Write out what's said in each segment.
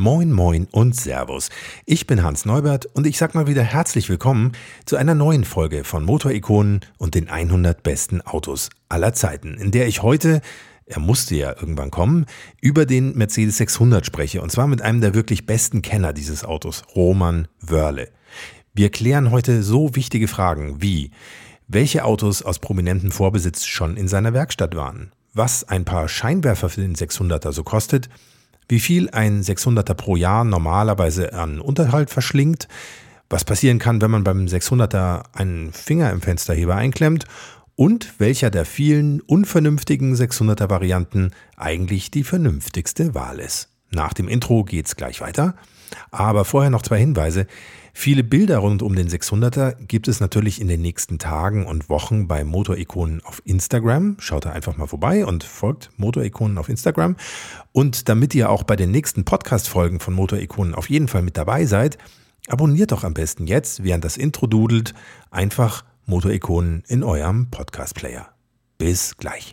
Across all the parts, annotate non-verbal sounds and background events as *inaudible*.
Moin, moin und Servus. Ich bin Hans Neubert und ich sag mal wieder herzlich willkommen zu einer neuen Folge von Motorikonen und den 100 besten Autos aller Zeiten, in der ich heute, er musste ja irgendwann kommen, über den Mercedes 600 spreche und zwar mit einem der wirklich besten Kenner dieses Autos, Roman Wörle. Wir klären heute so wichtige Fragen wie, welche Autos aus prominentem Vorbesitz schon in seiner Werkstatt waren, was ein paar Scheinwerfer für den 600er so kostet, wie viel ein 600er pro Jahr normalerweise an Unterhalt verschlingt, was passieren kann, wenn man beim 600er einen Finger im Fensterheber einklemmt und welcher der vielen unvernünftigen 600er Varianten eigentlich die vernünftigste Wahl ist. Nach dem Intro geht's gleich weiter, aber vorher noch zwei Hinweise. Viele Bilder rund um den 600er gibt es natürlich in den nächsten Tagen und Wochen bei Motorikonen auf Instagram. Schaut da einfach mal vorbei und folgt Motorikonen auf Instagram. Und damit ihr auch bei den nächsten Podcast-Folgen von Motorikonen auf jeden Fall mit dabei seid, abonniert doch am besten jetzt, während das Intro dudelt, einfach Motorikonen in eurem Podcast-Player. Bis gleich.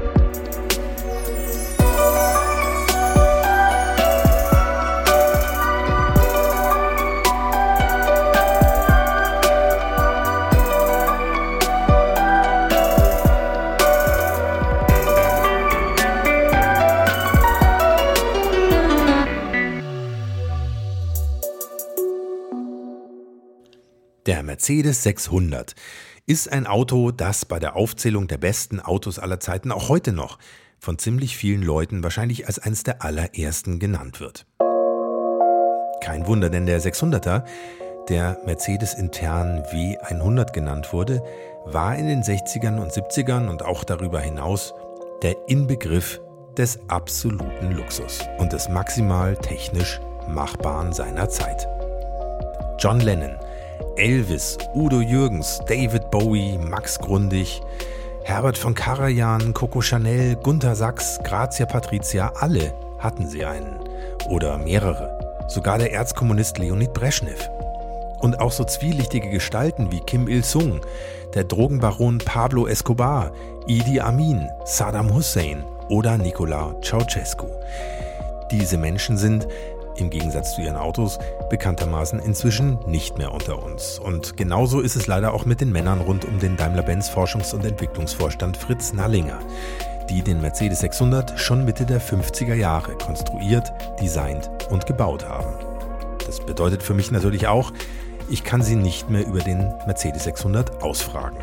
Der Mercedes 600 ist ein Auto, das bei der Aufzählung der besten Autos aller Zeiten auch heute noch von ziemlich vielen Leuten wahrscheinlich als eines der allerersten genannt wird. Kein Wunder, denn der 600er, der Mercedes intern W100 genannt wurde, war in den 60ern und 70ern und auch darüber hinaus der Inbegriff des absoluten Luxus und des maximal technisch Machbaren seiner Zeit. John Lennon Elvis, Udo Jürgens, David Bowie, Max Grundig, Herbert von Karajan, Coco Chanel, Gunther Sachs, Grazia Patricia, alle hatten sie einen. Oder mehrere. Sogar der Erzkommunist Leonid Brezhnev. Und auch so zwielichtige Gestalten wie Kim Il-sung, der Drogenbaron Pablo Escobar, Idi Amin, Saddam Hussein oder Nicola Ceausescu. Diese Menschen sind, im Gegensatz zu ihren Autos, bekanntermaßen inzwischen nicht mehr unter uns. Und genauso ist es leider auch mit den Männern rund um den Daimler-Benz Forschungs- und Entwicklungsvorstand Fritz Nallinger, die den Mercedes 600 schon Mitte der 50er Jahre konstruiert, designt und gebaut haben. Das bedeutet für mich natürlich auch, ich kann sie nicht mehr über den Mercedes 600 ausfragen.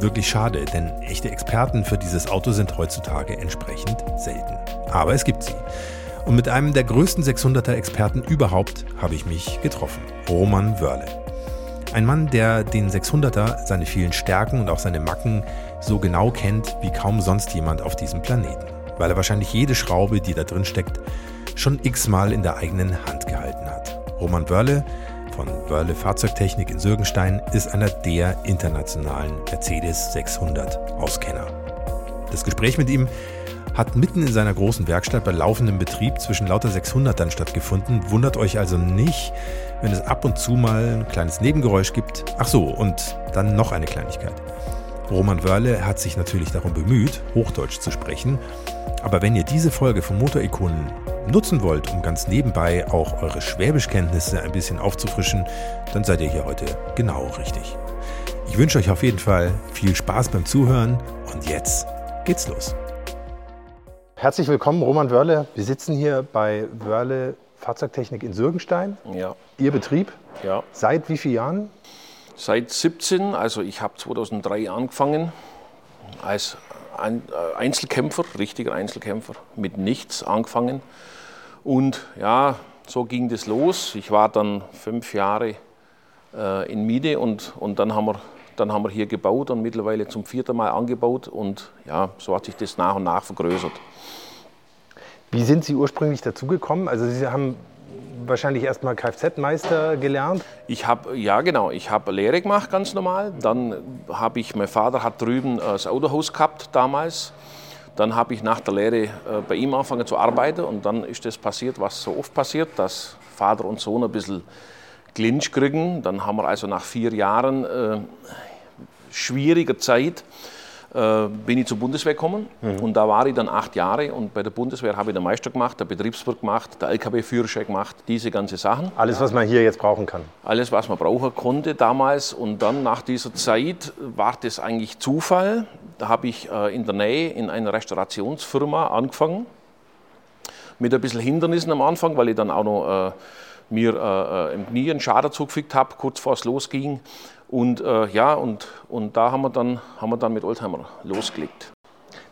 Wirklich schade, denn echte Experten für dieses Auto sind heutzutage entsprechend selten. Aber es gibt sie. Und mit einem der größten 600er-Experten überhaupt habe ich mich getroffen, Roman Wörle. Ein Mann, der den 600er, seine vielen Stärken und auch seine Macken so genau kennt wie kaum sonst jemand auf diesem Planeten. Weil er wahrscheinlich jede Schraube, die da drin steckt, schon x-mal in der eigenen Hand gehalten hat. Roman Wörle von Wörle Fahrzeugtechnik in Sürgenstein ist einer der internationalen Mercedes 600 Auskenner. Das Gespräch mit ihm hat mitten in seiner großen Werkstatt bei laufendem Betrieb zwischen lauter 600ern stattgefunden. Wundert euch also nicht, wenn es ab und zu mal ein kleines Nebengeräusch gibt. Ach so, und dann noch eine Kleinigkeit. Roman Wörle hat sich natürlich darum bemüht, Hochdeutsch zu sprechen. Aber wenn ihr diese Folge von Motorikonen nutzen wollt, um ganz nebenbei auch eure Schwäbischkenntnisse ein bisschen aufzufrischen, dann seid ihr hier heute genau richtig. Ich wünsche euch auf jeden Fall viel Spaß beim Zuhören und jetzt geht's los. Herzlich willkommen, Roman Wörle. Wir sitzen hier bei Wörle Fahrzeugtechnik in Sürgenstein. Ja. Ihr Betrieb? Ja. Seit wie vielen Jahren? Seit 17, also ich habe 2003 angefangen als äh, Einzelkämpfer, richtiger Einzelkämpfer, mit nichts angefangen. Und ja, so ging das los. Ich war dann fünf Jahre äh, in Miete und, und dann, haben wir, dann haben wir hier gebaut und mittlerweile zum vierten Mal angebaut. Und ja, so hat sich das nach und nach vergrößert. Wie sind Sie ursprünglich dazugekommen? Also Sie haben wahrscheinlich erstmal Kfz-Meister gelernt? Ich habe, ja genau, ich habe Lehre gemacht, ganz normal. Dann habe ich, mein Vater hat drüben das Autohaus gehabt damals. Dann habe ich nach der Lehre äh, bei ihm angefangen zu arbeiten und dann ist das passiert, was so oft passiert, dass Vater und Sohn ein bisschen Clinch kriegen. Dann haben wir also nach vier Jahren äh, schwieriger Zeit äh, bin ich zur Bundeswehr gekommen mhm. und da war ich dann acht Jahre und bei der Bundeswehr habe ich den Meister gemacht, der Betriebswirt gemacht, der LKW-Führerschein gemacht, diese ganze Sachen. Alles, was man hier jetzt brauchen kann. Alles, was man brauchen konnte damals und dann nach dieser Zeit war das eigentlich Zufall. Da habe ich äh, in der Nähe in einer Restaurationsfirma angefangen mit ein bisschen Hindernissen am Anfang, weil ich dann auch noch äh, mir äh, im Knie einen Schaden zugefügt habe, kurz vor es losging. Und äh, ja, und, und da haben wir, dann, haben wir dann mit Oldtimer losgelegt.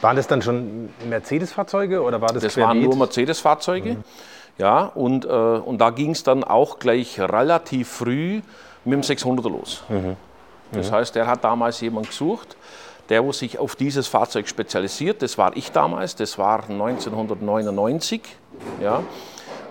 Waren das dann schon Mercedes-Fahrzeuge oder war das Das querbeet? waren nur Mercedes-Fahrzeuge. Mhm. Ja, und, äh, und da ging es dann auch gleich relativ früh mit dem 600er los. Mhm. Das heißt, der hat damals jemanden gesucht, der wo sich auf dieses Fahrzeug spezialisiert. Das war ich damals, das war 1999. Ja.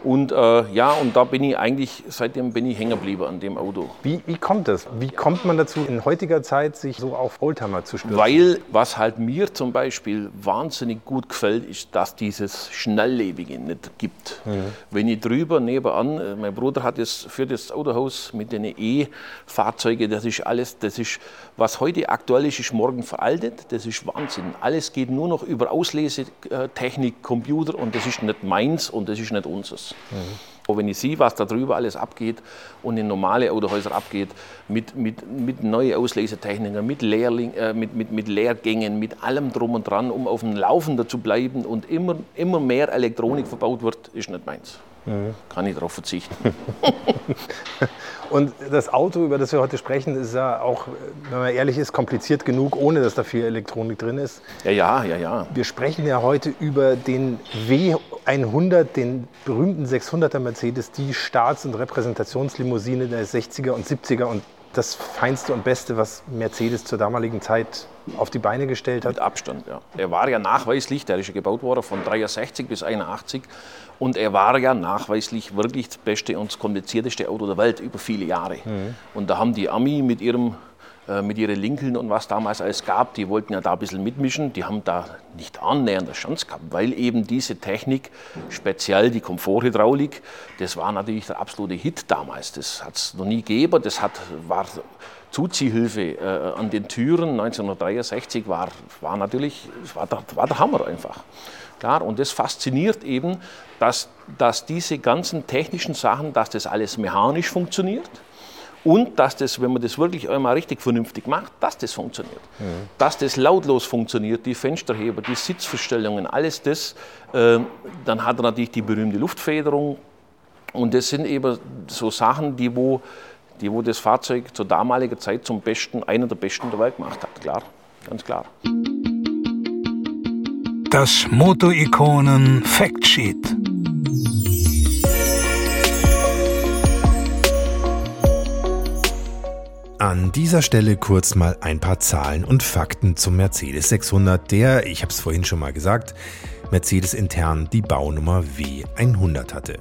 Und äh, ja, und da bin ich eigentlich, seitdem bin ich hängen geblieben an dem Auto. Wie, wie kommt das? Wie kommt man dazu, in heutiger Zeit sich so auf Oldtimer zu stürzen? Weil, was halt mir zum Beispiel wahnsinnig gut gefällt, ist, dass dieses Schnelllebige nicht gibt. Mhm. Wenn ich drüber nebenan, äh, mein Bruder hat es für das Autohaus mit den E-Fahrzeugen, das ist alles, das ist, was heute aktuell ist, ist morgen veraltet. Das ist Wahnsinn. Alles geht nur noch über Auslesetechnik, Computer und das ist nicht meins und das ist nicht unseres. Mhm. Wenn ich sehe, was da drüber alles abgeht und in normale Autohäuser abgeht, mit, mit, mit neuen Auslesetechniken, mit, Lehrling, äh, mit, mit, mit Lehrgängen, mit allem drum und dran, um auf dem Laufenden zu bleiben und immer, immer mehr Elektronik verbaut wird, ist nicht meins. Mhm. Kann ich darauf verzichten. *laughs* Und das Auto, über das wir heute sprechen, ist ja auch, wenn man ehrlich ist, kompliziert genug, ohne dass da viel Elektronik drin ist. Ja, ja, ja, ja. Wir sprechen ja heute über den W100, den berühmten 600er Mercedes, die Staats- und Repräsentationslimousine der 60er und 70er und das Feinste und Beste, was Mercedes zur damaligen Zeit auf die Beine gestellt hat? Mit Abstand, ja. Er war ja nachweislich, der ist ja gebaut worden von 63 bis 81 und er war ja nachweislich wirklich das beste und das komplizierteste Auto der Welt über viele Jahre. Mhm. Und da haben die Ami mit ihrem äh, mit ihren Linkeln und was damals alles gab, die wollten ja da ein bisschen mitmischen. Die haben da nicht annähernd eine Chance gehabt, weil eben diese Technik, speziell die Komforthydraulik, das war natürlich der absolute Hit damals. Das hat es noch nie gegeben. Das hat, war Zuziehhilfe äh, an den Türen 1963 war, war natürlich war der, war der Hammer einfach. Klar, und das fasziniert eben, dass, dass diese ganzen technischen Sachen, dass das alles mechanisch funktioniert und dass das, wenn man das wirklich einmal richtig vernünftig macht, dass das funktioniert. Mhm. Dass das lautlos funktioniert, die Fensterheber, die Sitzverstellungen, alles das. Äh, dann hat er natürlich die berühmte Luftfederung. Und das sind eben so Sachen, die wo, die wo das Fahrzeug zur damaligen Zeit zum besten, einer der besten der Welt gemacht hat. Klar, ganz klar. Das Moto-Ikonen Factsheet. An dieser Stelle kurz mal ein paar Zahlen und Fakten zum Mercedes 600, der, ich habe es vorhin schon mal gesagt, Mercedes intern die Baunummer W100 hatte.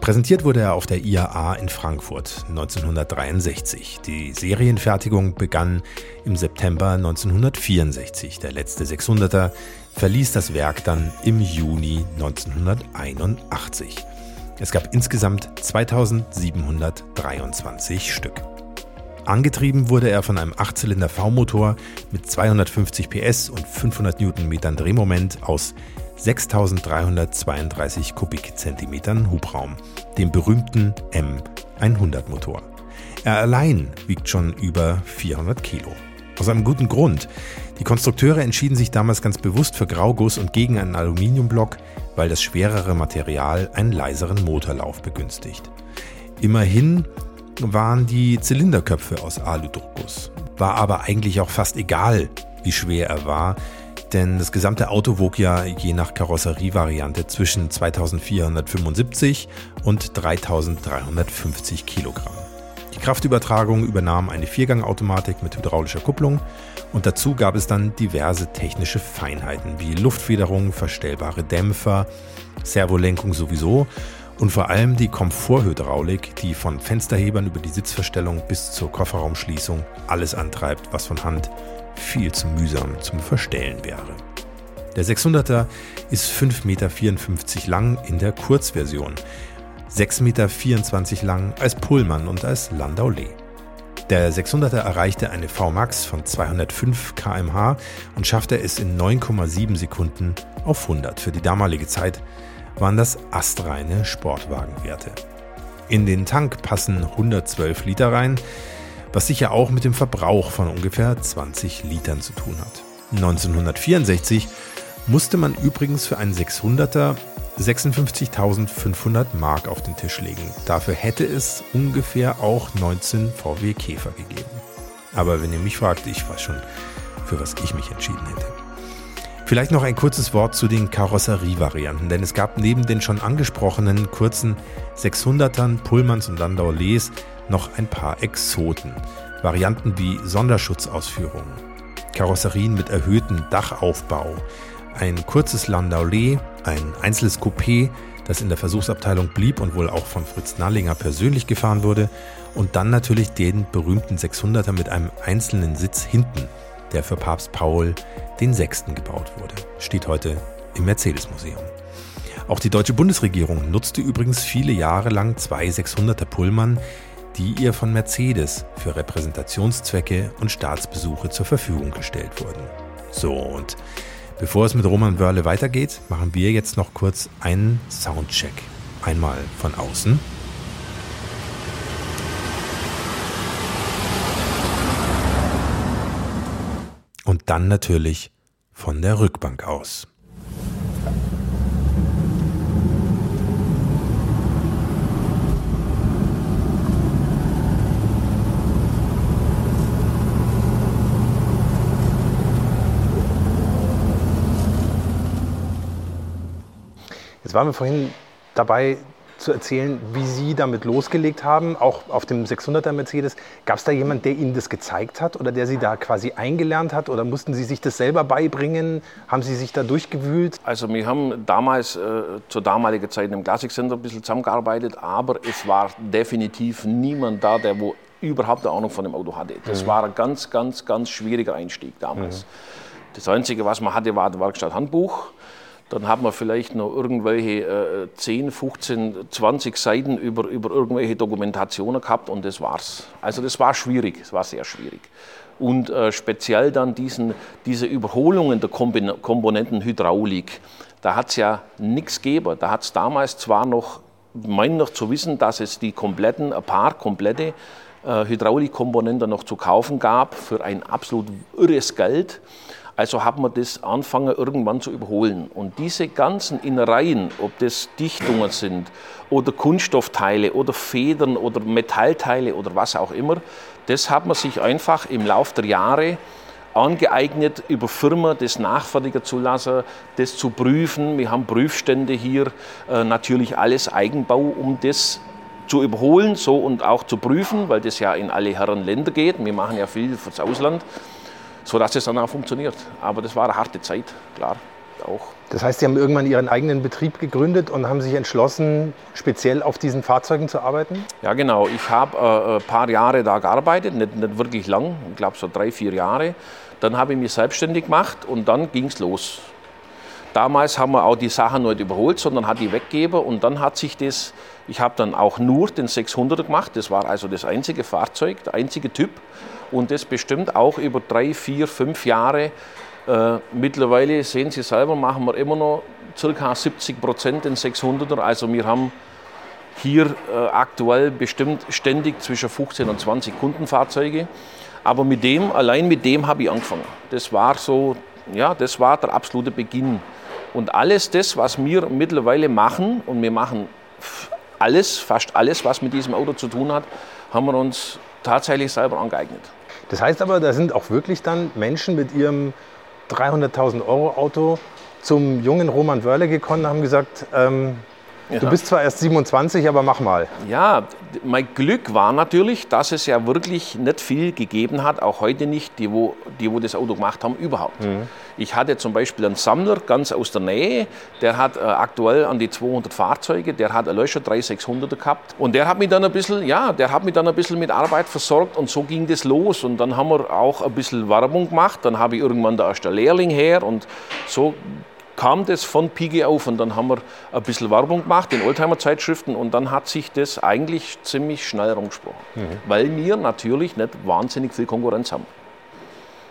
Präsentiert wurde er auf der IAA in Frankfurt 1963. Die Serienfertigung begann im September 1964. Der letzte 600er verließ das Werk dann im Juni 1981. Es gab insgesamt 2723 Stück. Angetrieben wurde er von einem 8-Zylinder V-Motor mit 250 PS und 500 Newtonmetern Drehmoment aus 6332 Kubikzentimetern Hubraum, dem berühmten M100 Motor. Er allein wiegt schon über 400 Kilo. Aus einem guten Grund. Die Konstrukteure entschieden sich damals ganz bewusst für Grauguss und gegen einen Aluminiumblock, weil das schwerere Material einen leiseren Motorlauf begünstigt. Immerhin waren die Zylinderköpfe aus Aludruckguss. War aber eigentlich auch fast egal, wie schwer er war, denn das gesamte Auto wog ja je nach Karosserievariante zwischen 2475 und 3350 Kilogramm. Die Kraftübertragung übernahm eine Viergangautomatik mit hydraulischer Kupplung und dazu gab es dann diverse technische Feinheiten wie Luftfederung, verstellbare Dämpfer, Servolenkung sowieso und vor allem die Komforthydraulik, die von Fensterhebern über die Sitzverstellung bis zur Kofferraumschließung alles antreibt, was von Hand viel zu mühsam zum Verstellen wäre. Der 600er ist 5,54 Meter lang in der Kurzversion, 6,24 Meter lang als Pullman und als Landau Lee. Der 600er erreichte eine VMAX von 205 km/h und schaffte es in 9,7 Sekunden auf 100. Für die damalige Zeit waren das astreine Sportwagenwerte. In den Tank passen 112 Liter rein, was sicher auch mit dem Verbrauch von ungefähr 20 Litern zu tun hat. 1964 musste man übrigens für einen 600er 56.500 Mark auf den Tisch legen. Dafür hätte es ungefähr auch 19 VW Käfer gegeben. Aber wenn ihr mich fragt, ich weiß schon, für was ich mich entschieden hätte. Vielleicht noch ein kurzes Wort zu den Karosserievarianten, denn es gab neben den schon angesprochenen kurzen 600ern, Pullmans und Landau Lees noch ein paar Exoten. Varianten wie Sonderschutzausführungen, Karosserien mit erhöhtem Dachaufbau, ein kurzes Landau Lee, ein einzelnes Coupé, das in der Versuchsabteilung blieb und wohl auch von Fritz Nallinger persönlich gefahren wurde, und dann natürlich den berühmten 600er mit einem einzelnen Sitz hinten, der für Papst Paul Sechsten gebaut wurde. Steht heute im Mercedes-Museum. Auch die deutsche Bundesregierung nutzte übrigens viele Jahre lang zwei 600er Pullman, die ihr von Mercedes für Repräsentationszwecke und Staatsbesuche zur Verfügung gestellt wurden. So, und bevor es mit Roman Wörle weitergeht, machen wir jetzt noch kurz einen Soundcheck. Einmal von außen. Und dann natürlich von der Rückbank aus. Jetzt waren wir vorhin dabei zu erzählen, wie Sie damit losgelegt haben, auch auf dem 600er Mercedes. Gab es da jemand, der Ihnen das gezeigt hat oder der Sie da quasi eingelernt hat oder mussten Sie sich das selber beibringen? Haben Sie sich da durchgewühlt? Also wir haben damals äh, zur damaligen Zeit im Classic Center ein bisschen zusammengearbeitet, aber es war definitiv niemand da, der wo überhaupt eine Ahnung von dem Auto hatte. Das mhm. war ein ganz, ganz, ganz schwieriger Einstieg damals. Mhm. Das Einzige, was man hatte, war das Werkstatthandbuch. Dann hat man vielleicht noch irgendwelche äh, 10, 15, 20 Seiten über, über irgendwelche Dokumentationen gehabt und das war's. Also das war schwierig, es war sehr schwierig. Und äh, speziell dann diesen, diese Überholungen der Komponenten Hydraulik, da hat es ja nichts gegeben. Da hat es damals zwar noch, mein noch zu wissen, dass es die kompletten, ein paar komplette äh, Hydraulikkomponenten noch zu kaufen gab für ein absolut irres Geld. Also hat man das angefangen irgendwann zu überholen. Und diese ganzen Innereien, ob das Dichtungen sind oder Kunststoffteile oder Federn oder Metallteile oder was auch immer, das hat man sich einfach im Laufe der Jahre angeeignet, über Firmen das nachfertigen zu lassen, das zu prüfen. Wir haben Prüfstände hier, äh, natürlich alles Eigenbau, um das zu überholen so und auch zu prüfen, weil das ja in alle Herren Länder geht. Wir machen ja viel fürs Ausland sodass es dann auch funktioniert. Aber das war eine harte Zeit, klar. Auch. Das heißt, Sie haben irgendwann Ihren eigenen Betrieb gegründet und haben sich entschlossen, speziell auf diesen Fahrzeugen zu arbeiten? Ja, genau. Ich habe äh, ein paar Jahre da gearbeitet, nicht, nicht wirklich lang, ich glaube so drei, vier Jahre. Dann habe ich mich selbstständig gemacht und dann ging es los. Damals haben wir auch die Sachen nicht überholt, sondern hat die weggegeben und dann hat sich das, ich habe dann auch nur den 600er gemacht, das war also das einzige Fahrzeug, der einzige Typ und das bestimmt auch über drei, vier, fünf Jahre. Äh, mittlerweile sehen Sie selber, machen wir immer noch ca. 70 Prozent den 600er. Also wir haben hier äh, aktuell bestimmt ständig zwischen 15 und 20 Kundenfahrzeuge. Aber mit dem, allein mit dem habe ich angefangen. Das war so, ja, das war der absolute Beginn. Und alles das, was wir mittlerweile machen, und wir machen alles, fast alles, was mit diesem Auto zu tun hat, haben wir uns tatsächlich selber angeeignet. Das heißt aber, da sind auch wirklich dann Menschen mit ihrem 300.000 Euro Auto zum jungen Roman Wörle gekommen und haben gesagt, ähm, Du bist zwar erst 27, aber mach mal. Ja, mein Glück war natürlich, dass es ja wirklich nicht viel gegeben hat, auch heute nicht, die wo, die, wo das Auto gemacht haben, überhaupt. Mhm. Ich hatte zum Beispiel einen Sammler ganz aus der Nähe, der hat äh, aktuell an die 200 Fahrzeuge, der hat ein Löscher 3600er gehabt und der hat mich dann ein bisschen, ja, der hat mich dann ein bisschen mit Arbeit versorgt und so ging das los und dann haben wir auch ein bisschen Werbung gemacht, dann habe ich irgendwann da erst der Lehrling her und so kam das von Pigi auf und dann haben wir ein bisschen Werbung gemacht in Oldtimer-Zeitschriften und dann hat sich das eigentlich ziemlich schnell rumgesprochen, weil wir natürlich nicht wahnsinnig viel Konkurrenz haben,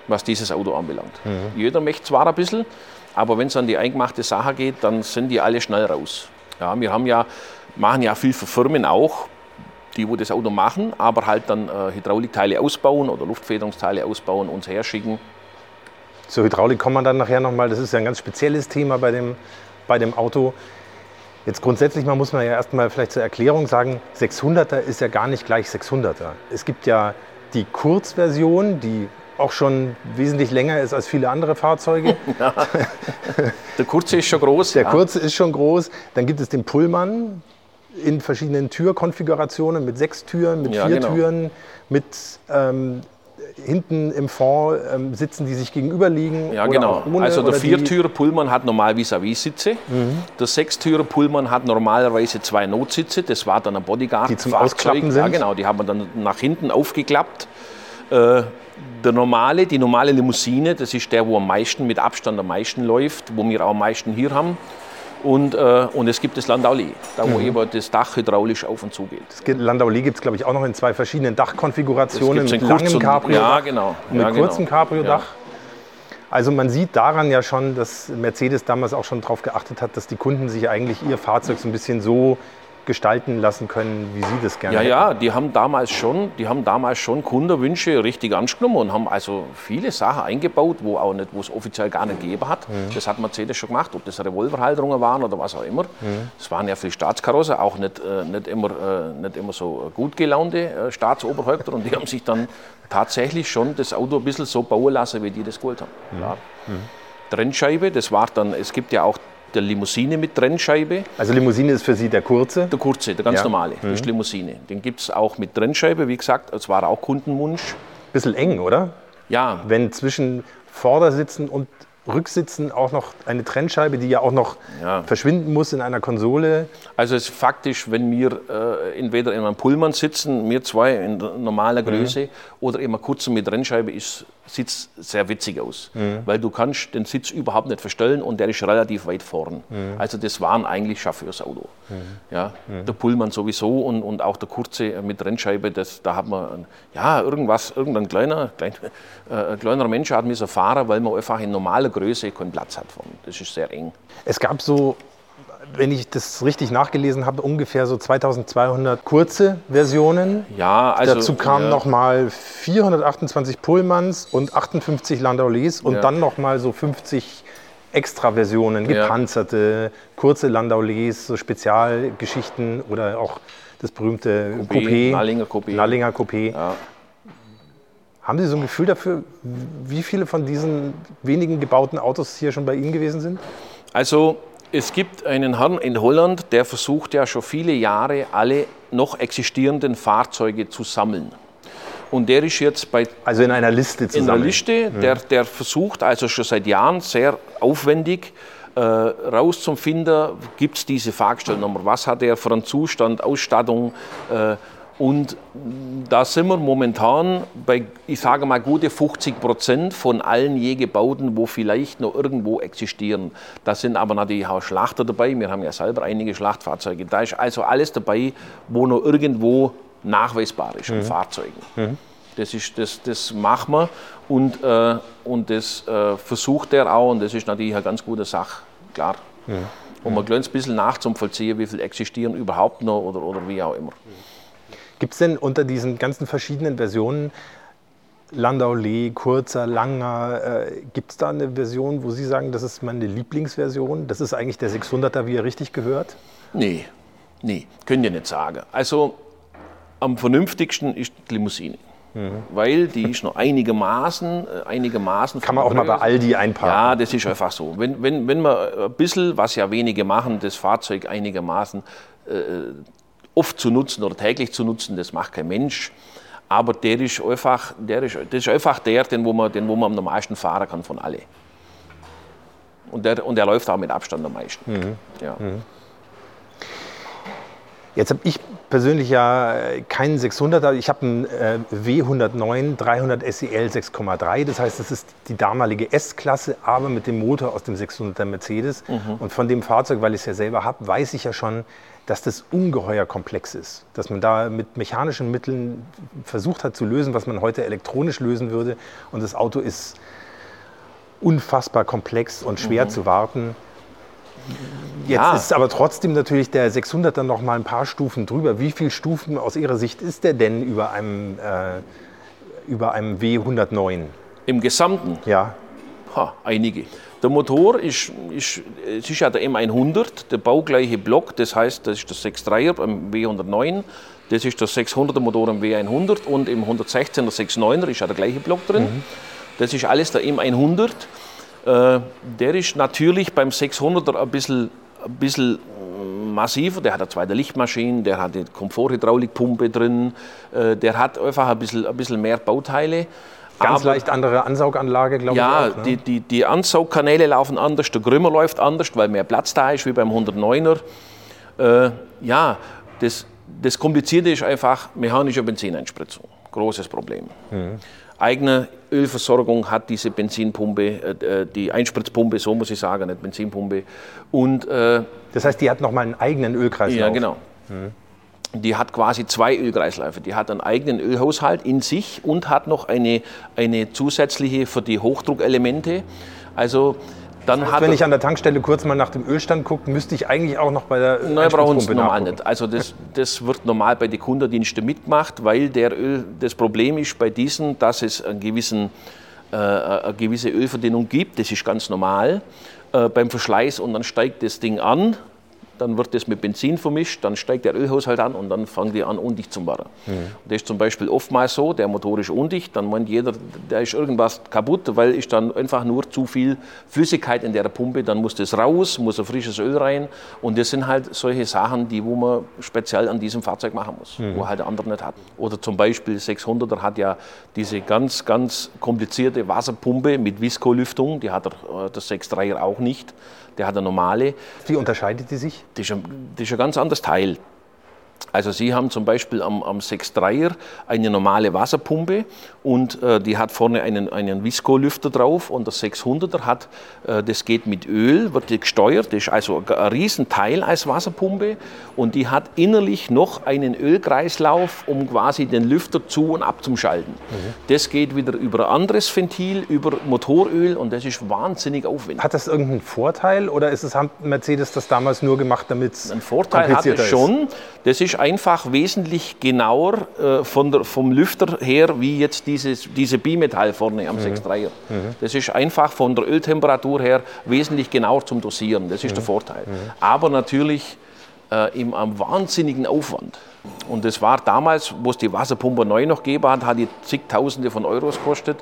was dieses Auto anbelangt. Jeder möchte zwar ein bisschen, aber wenn es an die eingemachte Sache geht, dann sind die alle schnell raus. Ja, wir haben ja, machen ja viel für Firmen auch, die wo das Auto machen, aber halt dann äh, Hydraulikteile ausbauen oder Luftfederungsteile ausbauen, uns herschicken. Zur Hydraulik kommen wir dann nachher nochmal. Das ist ja ein ganz spezielles Thema bei dem, bei dem Auto. Jetzt grundsätzlich mal muss man ja erstmal vielleicht zur Erklärung sagen, 600er ist ja gar nicht gleich 600er. Es gibt ja die Kurzversion, die auch schon wesentlich länger ist als viele andere Fahrzeuge. *laughs* Der kurze ist schon groß. Der ja. kurze ist schon groß. Dann gibt es den Pullman in verschiedenen Türkonfigurationen mit sechs Türen, mit Ja, vier genau. Türen, mit ähm, hinten im Fond ähm, Sitzen, die sich gegenüberliegen. Ja, genau. ohne, also der oder die- Viertürer Pullman hat normal Vis-à-vis-Sitze. Der Sechstürer Pullman hat normalerweise zwei Notsitze. Das war dann ein Bodyguard. Die zum Fahrzeug. Ausklappen Ja, sind? genau. Die haben wir dann nach hinten aufgeklappt. Äh, der normale, die normale Limousine, das ist der, wo am meisten, mit Abstand am meisten läuft, wo wir auch am meisten hier haben. Und, äh, und es gibt das Landau Lee, da Mhm. wo eben das Dach hydraulisch auf und zu geht. Das gibt- Landau Lee gibt es, glaube ich, auch noch in zwei verschiedenen Dachkonfigurationen mit langem Cabrio. Ja, genau. Und mit Ja, genau. kurzem Cabrio-Dach. Also man sieht daran ja schon, dass Mercedes damals auch schon darauf geachtet hat, dass die Kunden sich eigentlich ihr Fahrzeug so ein bisschen so gestalten lassen können, wie sie das gerne Ja, hätten. ja, die haben damals schon, die haben damals schon Kundenwünsche richtig angenommen und haben also viele Sachen eingebaut, wo auch nicht, wo es offiziell gar nicht gegeben hat. Das hat Mercedes schon gemacht, ob das Revolverhalterungen waren oder was auch immer. Es waren ja viele Staatskarosse, auch nicht, äh, nicht, immer, äh, nicht immer so gut gelaunte äh, Staatsoberhäupter und die haben sich dann tatsächlich schon das Auto ein bisschen so bauen lassen, wie die das gewollt haben. Klar. Trennscheibe, das war dann, es gibt ja auch der Limousine mit Trennscheibe. Also Limousine ist für Sie der kurze. Der kurze, der ganz Ja. normale, das ist Limousine. Den gibt es auch mit Trennscheibe, wie gesagt, es war auch Kundenwunsch. Bisschen eng, oder? Ja, Wenn zwischen Vordersitzen und Rücksitzen auch noch eine Trennscheibe, die ja auch noch Ja. verschwinden muss in einer Konsole. also es ist faktisch, wenn wir äh, entweder in einem Pullman sitzen, wir zwei in normaler Größe, oder immer kurz mit Rennscheibe, ist, sieht sehr witzig aus. Weil du kannst den Sitz überhaupt nicht verstellen und der ist relativ weit vorn. Also das waren eigentlich Chauffeursauto. Ja, Der Pullman sowieso und, und auch der kurze mit Rennscheibe, das, da hat man ja, irgendwas, irgendein kleiner, klein, *laughs* äh, ein kleinerer Mensch hat müssen fahren, weil man einfach in normaler Größe keinen Platz hat. vorn. Das ist sehr eng. Es gab so, wenn ich das richtig nachgelesen habe, ungefähr so 2200 kurze Versionen. Ja, also, Dazu kamen ja. noch mal 428 Pullmans und 58 Landau Lees und Ja. dann noch mal so 50 Extra-Versionen, Ja. gepanzerte, kurze Landau Lees, so Spezialgeschichten oder auch das berühmte Coupé, Coupé, Nallinger Coupé. Nallinger Coupé. Ja. Haben Sie so ein Gefühl dafür, wie viele von diesen wenigen gebauten Autos hier schon bei Ihnen gewesen sind? Also es gibt einen Herrn in Holland, der versucht ja schon viele Jahre alle noch existierenden Fahrzeuge zu sammeln. Und der ist jetzt bei Also in einer Liste in der zusammen. Liste, der, der versucht also schon seit Jahren sehr aufwendig äh, rauszufinden, gibt es diese Fahrgestellnummer, was hat er für einen Zustand, Ausstattung. Äh, und da sind wir momentan bei, ich sage mal, gute 50 Prozent von allen je gebauten, wo vielleicht noch irgendwo existieren. Da sind aber natürlich auch Schlachter dabei. Wir haben ja selber einige Schlachtfahrzeuge. Da ist also alles dabei, wo noch irgendwo nachweisbar ist an Fahrzeugen. Das, ist, das, das machen wir und, äh, und das äh, versucht er auch und das ist natürlich eine ganz gute Sache, klar. Um ein kleines bisschen nachzuvollziehen, wie viel existieren überhaupt noch oder, oder wie auch immer. Gibt es denn unter diesen ganzen verschiedenen Versionen, Landau Lee, kurzer, langer, äh, gibt es da eine Version, wo Sie sagen, das ist meine Lieblingsversion? Das ist eigentlich der 600er, wie er richtig gehört? Nee, nee, könnt ihr nicht sagen. Also am vernünftigsten ist die Limousine. Weil die ist noch einigermaßen, äh, einigermaßen Kann man auch mal bei Aldi einparken. Ja, das ist einfach so. Wenn, wenn, wenn man ein bisschen, was ja wenige machen, das Fahrzeug einigermaßen äh, oft zu nutzen oder täglich zu nutzen, das macht kein Mensch. Aber der ist einfach, der ist, das ist einfach der, den wo, man, den, wo man am normalsten fahren kann von alle. Und der, und der läuft auch mit Abstand am meisten. Ja. Jetzt habe ich persönlich ja äh, keinen 600er, ich habe einen äh, W109 300 SEL 6,3. Das heißt, das ist die damalige S-Klasse, aber mit dem Motor aus dem 600er Mercedes. Und von dem Fahrzeug, weil ich es ja selber habe, weiß ich ja schon, dass das ungeheuer komplex ist. Dass man da mit mechanischen Mitteln versucht hat zu lösen, was man heute elektronisch lösen würde. Und das Auto ist unfassbar komplex und schwer zu warten. Jetzt Ja. ist aber trotzdem natürlich der 600er noch mal ein paar Stufen drüber. Wie viele Stufen aus Ihrer Sicht ist der denn über einem, äh, über einem W109? Im Gesamten Ja, Ha, einige. Der Motor ist, ist, es ist ja der M100, der baugleiche Block, das heißt, das ist der 6.3er beim W109, das ist der 600er Motor im W100 und im 116er 6.9er ist ja der gleiche Block drin. Das ist alles der M100. Äh, der ist natürlich beim 600er ein bisschen, ein bisschen massiver. Der hat eine zweite Lichtmaschine, der hat eine Komforthydraulikpumpe drin, äh, der hat einfach ein bisschen, ein bisschen mehr Bauteile. Ganz Aber- leicht andere Ansauganlage, glaube ja, ich. auch, ne? die, die, die Ansaugkanäle laufen anders, der Grümmer läuft anders, weil mehr Platz da ist wie beim 109er. Äh, ja, das, das Komplizierte ist einfach mechanische Benzineinspritzung. Großes Problem. Eigene Ölversorgung hat diese Benzinpumpe, äh, äh, die Einspritzpumpe, so muss ich sagen, nicht Benzinpumpe. Und äh, Das heißt, die hat noch mal einen eigenen Ölkreislauf. ja, genau. Die hat quasi zwei Ölkreisläufe. Die hat einen eigenen Ölhaushalt in sich und hat noch eine, eine zusätzliche für die Hochdruckelemente. Also dann hat Wenn ich an der Tankstelle kurz mal nach dem Ölstand gucke, müsste ich eigentlich auch noch bei der Nein, brauchen Einspritzpumpe normal nicht. Also das, das wird normal bei den Kundendiensten mitgemacht, weil der Öl, das Problem ist bei diesen, dass es einen gewissen, äh, eine gewisse Ölverdünnung gibt. Das ist ganz normal äh, beim Verschleiß und dann steigt das Ding an. Dann wird das mit Benzin vermischt, dann steigt der Ölhaushalt an und dann fangen die an, undicht zu werden. Mhm. Das ist zum Beispiel oftmals so, der Motor ist undicht, dann meint jeder, da ist irgendwas kaputt, weil ist dann einfach nur zu viel Flüssigkeit in der Pumpe, dann muss das raus, muss ein frisches Öl rein und das sind halt solche Sachen, die wo man speziell an diesem Fahrzeug machen muss, wo halt der andere nicht hat. Oder zum Beispiel 600er hat ja diese ganz, ganz komplizierte Wasserpumpe mit Viskolüftung, die hat der, äh, der 6.3er auch nicht, der hat eine normale. Wie unterscheidet die sich? Das ist, ein, das ist ein ganz anderes Teil. Also Sie haben zum Beispiel am, am 6.3er eine normale Wasserpumpe und äh, die hat vorne einen, einen Visco-Lüfter drauf und der 600er hat, äh, das geht mit Öl, wird gesteuert, das ist also ein, Riesenteil als Wasserpumpe und die hat innerlich noch einen Ölkreislauf, um quasi den Lüfter zu- und abzuschalten. Das geht wieder über ein anderes Ventil, über Motoröl und das ist wahnsinnig aufwendig. Hat das irgendeinen Vorteil oder ist es, hat Mercedes das damals nur gemacht, damit es Ein Vorteil hat es schon. Das ist einfach wesentlich genauer äh, von der, vom Lüfter her, wie jetzt dieses, diese Bimetall vorne am 6.3er. Das ist einfach von der Öltemperatur her wesentlich genauer zum Dosieren. Das ist der Vorteil. Aber natürlich äh, im einem wahnsinnigen Aufwand. Und das war damals, wo es die Wasserpumpe neu noch gegeben hat, hat die zigtausende von Euros gekostet.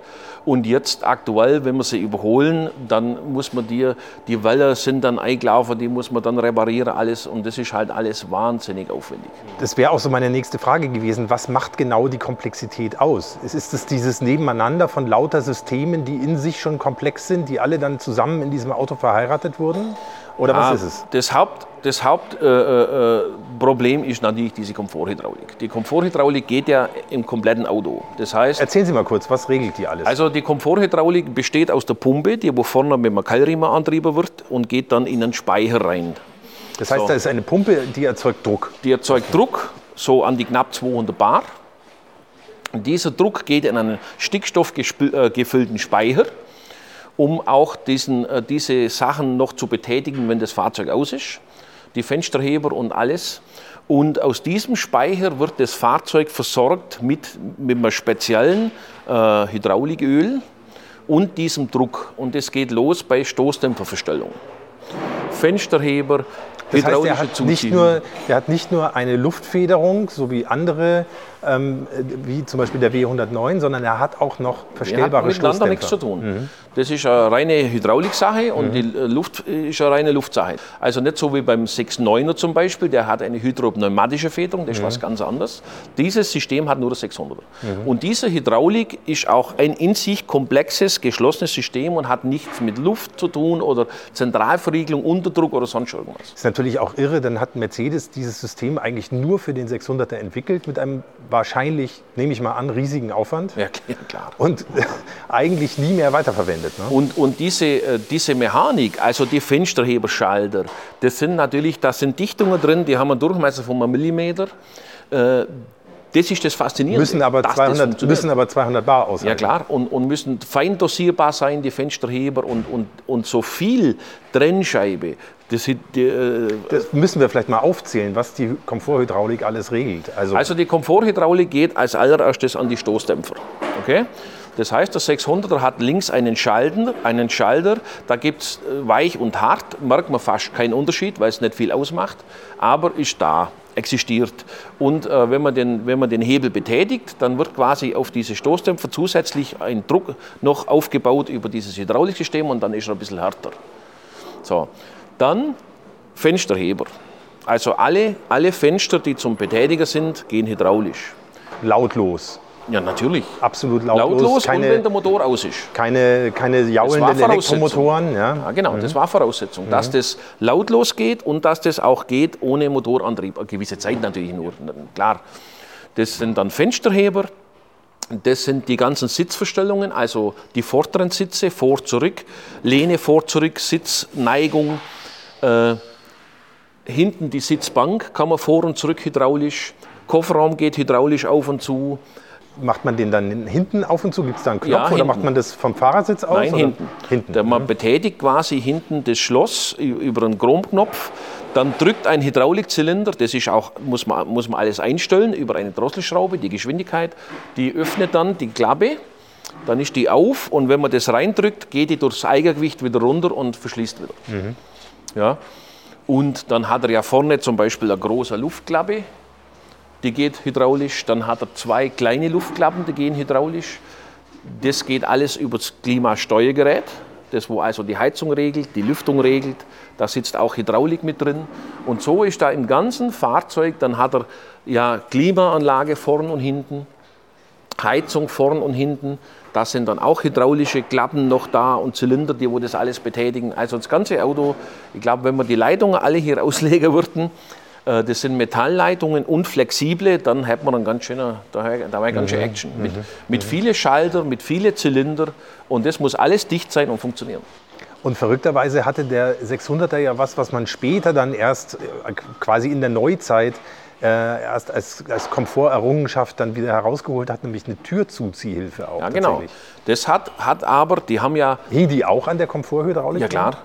Und jetzt aktuell, wenn wir sie überholen, dann muss man die, die Welle sind dann eingelaufen, die muss man dann reparieren, alles. Und das ist halt alles wahnsinnig aufwendig. Das wäre auch so meine nächste Frage gewesen. Was macht genau die Komplexität aus? Ist es dieses Nebeneinander von lauter Systemen, die in sich schon komplex sind, die alle dann zusammen in diesem Auto verheiratet wurden? Oder Ah, was ist es? Das Hauptproblem das Haupt, äh, äh, Problem ist natürlich diese Komforthydraulik. Die Komforthydraulik geht ja im kompletten Auto. Das heißt, Erzählen Sie mal kurz, was regelt die alles? Also die Komforthydraulik besteht aus der Pumpe, die wo vorne mit einem Keilriemen antrieben wird und geht dann in einen Speicher rein. das heißt, so. da ist eine Pumpe, die erzeugt Druck. Die erzeugt Druck, so an die knapp 200 Bar. Und dieser Druck geht in einen stickstoffgefüllten Speicher, um auch diesen, äh, diese Sachen noch zu betätigen, wenn das Fahrzeug aus ist. Die Fensterheber und alles. Und aus diesem Speicher wird das Fahrzeug versorgt mit, mit einem speziellen äh, Hydrauliköl und diesem Druck. Und es geht los bei Stoßdämpferverstellung. Fensterheber, Das heißt, der hat, nicht nur, der hat nicht nur eine Luftfederung, so wie andere, ähm, wie zum Beispiel der W109, sondern er hat auch noch Die hat verstellbare miteinander nichts zu Stoßdämpfer. tun. Das ist eine reine Hydrauliksache und die äh, Luft ist eine reine Luftsache. Also nicht so wie beim 6.9er zum Beispiel, der hat eine hydropneumatische Federung, das ist was ganz anderes. Dieses System hat nur der 600er. Und diese Hydraulik ist auch ein in sich komplexes, geschlossenes System und hat nichts mit Luft zu tun oder Zentralverriegelung, Unterdruck oder sonst irgendwas. Ist natürlich auch irre, dann hat Mercedes dieses System eigentlich nur für den 600er entwickelt, mit einem wahrscheinlich, nehme ich mal an, riesigen Aufwand Ja, *laughs* klar. und *laughs* eigentlich nie mehr weiterverwendet. Ne? Und, und diese, äh, diese Mechanik, also die Fensterheberschalter, das sind natürlich, da sind Dichtungen drin, die haben einen Durchmesser von einem Millimeter. Äh, Das ist das Faszinierende. Müssen aber, dass das 200, funktioniert. müssen aber 200 Bar aushalten. Ja klar, und, und müssen fein dosierbar sein, die Fensterheber und, und, und so viel Trennscheibe. Das, äh, Das müssen wir vielleicht mal aufzählen, was die Komforthydraulik alles regelt. Also, Also die Komforthydraulik geht als allererstes an die Stoßdämpfer. Okay? Das heißt, der 600er hat links einen Schalter, einen Schalter da gibt es weich und hart, merkt man fast keinen Unterschied, weil es nicht viel ausmacht, aber ist da, existiert. Und äh, wenn, man den, wenn man den Hebel betätigt, dann wird quasi auf diese Stoßdämpfer zusätzlich ein Druck noch aufgebaut über dieses Hydrauliksystem und dann ist er ein bisschen härter. So, dann Fensterheber. Also alle, alle Fenster, die zum Betätiger sind, gehen hydraulisch. lautlos. Ja, natürlich. Absolut lautlos. Lautlos und wenn keine, der Motor aus ist. keine, keine jaulenden. Elektromotoren. Ja. Ja, genau, das war Voraussetzung, dass das lautlos geht und dass das auch geht ohne Motorantrieb. Eine gewisse Zeit natürlich nur, klar. Das sind dann Fensterheber, das sind die ganzen Sitzverstellungen, also die vorderen Sitze, vor, zurück, Lehne, vor, zurück, Sitzneigung, äh, hinten die Sitzbank kann man vor und zurück hydraulisch, Kofferraum geht hydraulisch auf und zu, Macht man den dann hinten auf und zu? Gibt es da einen Knopf Ja, oder hinten. macht man das vom Fahrersitz aus? Nein, oder? hinten. hinten. Der, man betätigt quasi hinten das Schloss über einen Chromknopf. Dann drückt ein Hydraulikzylinder, das ist auch, muss man, muss man alles einstellen, über eine Drosselschraube, die Geschwindigkeit. Die öffnet dann die Klappe, dann ist die auf und wenn man das reindrückt, geht die durchs Eigengewicht wieder runter und verschließt wieder. Ja. Und dann hat er ja vorne zum Beispiel eine große Luftklappe, die geht hydraulisch. Dann hat er zwei kleine Luftklappen, die gehen hydraulisch. Das geht alles über das Klimasteuergerät, das wo also die Heizung regelt, die Lüftung regelt. Da sitzt auch Hydraulik mit drin. Und so ist da im ganzen Fahrzeug, dann hat er ja Klimaanlage vorn und hinten, Heizung vorn und hinten. Da sind dann auch hydraulische Klappen noch da und Zylinder, die wo das alles betätigen. Also das ganze Auto, ich glaube, wenn wir die Leitungen alle hier *laughs* auslegen würden, äh, das sind Metallleitungen und flexible, dann hätte man einen ganz schöner, da wär- da wäre ganz schön Action. Mit, mit vielen Schalter, mit vielen Zylinder und das muss alles dicht sein und funktionieren. Und verrückterweise hatte der 600er ja was, was man später dann erst äh, quasi in der Neuzeit äh, erst als, als Komforterrungenschaft dann wieder herausgeholt hat, nämlich eine Türzuziehhilfe auch. Ja, genau. Das hat, hat aber, die haben ja Hing die auch an der Komforthydraulik? Ja klar.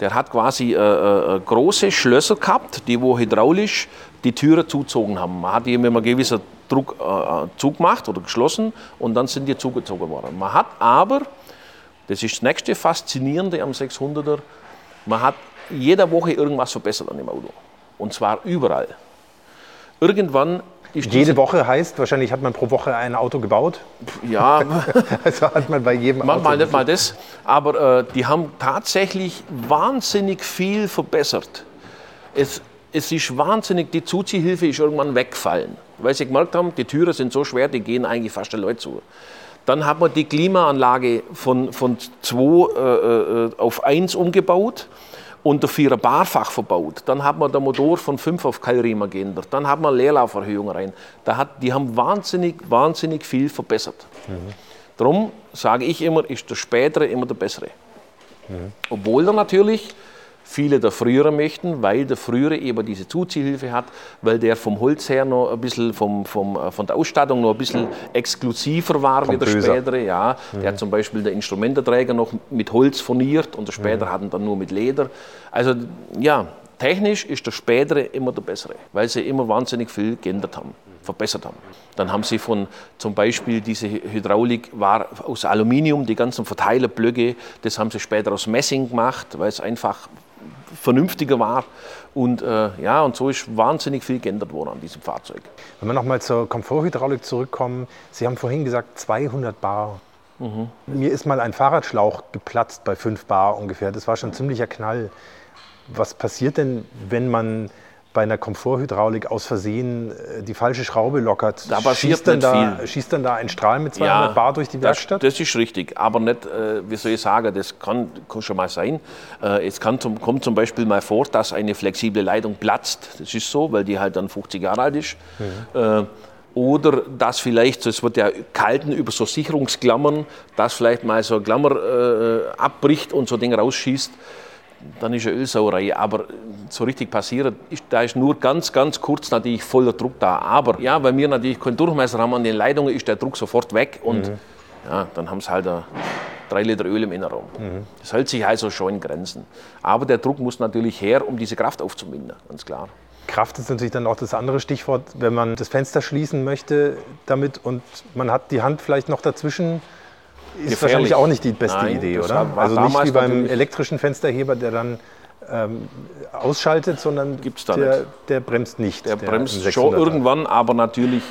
Der hat quasi äh, äh, große Schlösser gehabt, die wo hydraulisch die Türe zugezogen haben. Man hat die mit einem gewissen Druck äh, zugemacht oder geschlossen und dann sind die zugezogen worden. Man hat aber, das ist das nächste Faszinierende am 600er, man hat jede Woche irgendwas verbessert an dem Auto. Und zwar überall. Irgendwann Jede Woche heißt, wahrscheinlich hat man pro Woche ein Auto gebaut. ja, *laughs* Also hat man bei jedem Mach Auto. mal nicht mal das, aber äh, die haben tatsächlich wahnsinnig viel verbessert. Es, es ist wahnsinnig, die Zuziehhilfe ist irgendwann weggefallen, weil sie gemerkt haben, die Türen sind so schwer, die gehen eigentlich fast den Leuten zu. Dann hat man die Klimaanlage von, von 2 äh, äh, auf 1 umgebaut und der Vierer Barfach verbaut. Dann hat man den Motor von 5 auf Keilriemen geändert. Dann hat man Leerlauferhöhung rein. Da hat, die haben wahnsinnig, wahnsinnig viel verbessert. Darum sage ich immer, ist der Spätere immer der Bessere. Obwohl er natürlich viele der Früheren möchten, weil der Frühere eben diese Zuziehhilfe hat, weil der vom Holz her noch ein bisschen, vom, vom, äh, von der Ausstattung noch ein bisschen exklusiver war wie der. Spätere. Ja. Der hat zum Beispiel der Instrumententräger noch mit Holz furniert und der Spätere hat ihn dann nur mit Leder. Also ja, technisch ist der Spätere immer der Bessere, weil sie immer wahnsinnig viel geändert haben, verbessert haben. Dann haben sie von zum Beispiel diese Hydraulik war aus Aluminium, die ganzen Verteilerblöcke, das haben sie später aus Messing gemacht, weil es einfach vernünftiger war. Und äh, ja, und so ist wahnsinnig viel geändert worden an diesem Fahrzeug. Wenn wir nochmal zur Komforthydraulik zurückkommen, Sie haben vorhin gesagt 200 Bar. Mhm. Mir ist mal ein Fahrradschlauch geplatzt bei 5 Bar ungefähr. Das war schon ein ziemlicher Knall. Was passiert denn, wenn man bei einer Komforthydraulik aus Versehen äh, die falsche Schraube lockert, da passiert schießt, dann da, viel. schießt dann da ein Strahl mit 200 Ja, Bar durch die Werkstatt? Das, das ist richtig, aber nicht, äh, wie soll ich sagen, das kann, kann schon mal sein. Äh, es kann zum, kommt zum Beispiel mal vor, dass eine flexible Leitung platzt. Das ist so, weil die halt dann 50 Jahre alt ist. Äh, oder dass vielleicht, es wird ja kalten über so Sicherungsklammern, dass vielleicht mal so ein Klammer abbricht und so ein Ding rausschießt dann ist eine Ölsauerei. Aber so richtig passiert, ist, da ist nur ganz, ganz kurz natürlich voller Druck da. Aber ja, weil wir natürlich keinen Durchmesser haben an den Leitungen, ist der Druck sofort weg und ja, dann haben sie halt drei Liter Öl im Innenraum. Das hält sich also schon in Grenzen. Aber der Druck muss natürlich her, um diese Kraft aufzumindern, ganz klar. Kraft ist natürlich dann auch das andere Stichwort, wenn man das Fenster schließen möchte damit und man hat die Hand vielleicht noch dazwischen, ist Gefährlich. wahrscheinlich auch nicht die beste Nein, Idee, oder? Also nicht wie beim elektrischen Fensterheber, der dann ähm, ausschaltet, sondern Gibt's da der, der bremst nicht. Der im bremst 600er. schon irgendwann, aber natürlich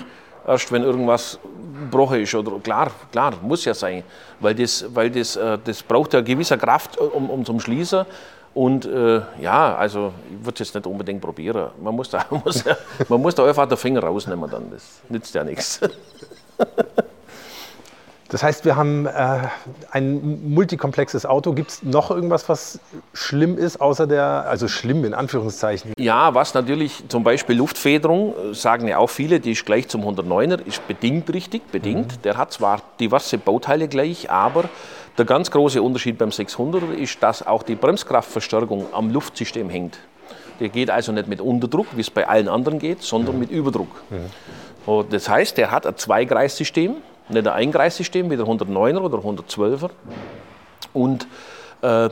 erst, wenn irgendwas gebrochen ist. Oder, klar, klar, muss ja sein. Weil das, weil das, äh, das braucht ja gewisse Kraft, äh, um, um zum Schließen. Und äh, ja, also ich würde es jetzt nicht unbedingt probieren. Man muss, da, man, *laughs* muss, man muss da einfach den Finger rausnehmen, dann. das nützt ja nichts. *laughs* Das heißt, wir haben äh, ein multikomplexes Auto. Gibt es noch irgendwas, was schlimm ist, außer der, also schlimm in Anführungszeichen? Ja, was natürlich zum Beispiel Luftfederung, äh, sagen ja auch viele, die ist gleich zum 109er, ist bedingt richtig, bedingt. Der hat zwar diverse Bauteile gleich, aber der ganz große Unterschied beim 600er ist, dass auch die Bremskraftverstärkung am Luftsystem hängt. Der geht also nicht mit Unterdruck, wie es bei allen anderen geht, sondern mit Überdruck. Und das heißt, der hat ein Zweigreissystem, nicht ein Eingreissystem wie der 109er oder 112er. Und äh,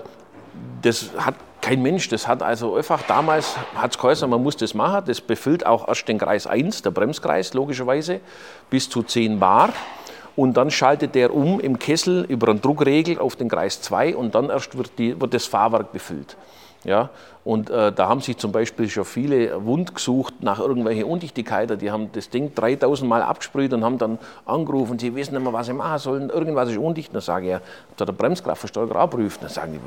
das hat kein Mensch. Das hat also einfach damals hat es man muss das machen. Das befüllt auch erst den Kreis 1, der Bremskreis logischerweise, bis zu 10 Bar. Und dann schaltet der um im Kessel über einen Druckregel auf den Kreis 2 und dann erst wird, die, wird das Fahrwerk befüllt. Ja, und äh, da haben sich zum Beispiel schon viele wund gesucht nach irgendwelchen Undichtigkeiten. Die haben das Ding 3000 Mal abgesprüht und haben dann angerufen, sie wissen nicht mehr, was sie machen sollen. Irgendwas ist undicht. Dann sage ich, ja, ihr den Bremskraftverstärker abprüft? Dann sagen die,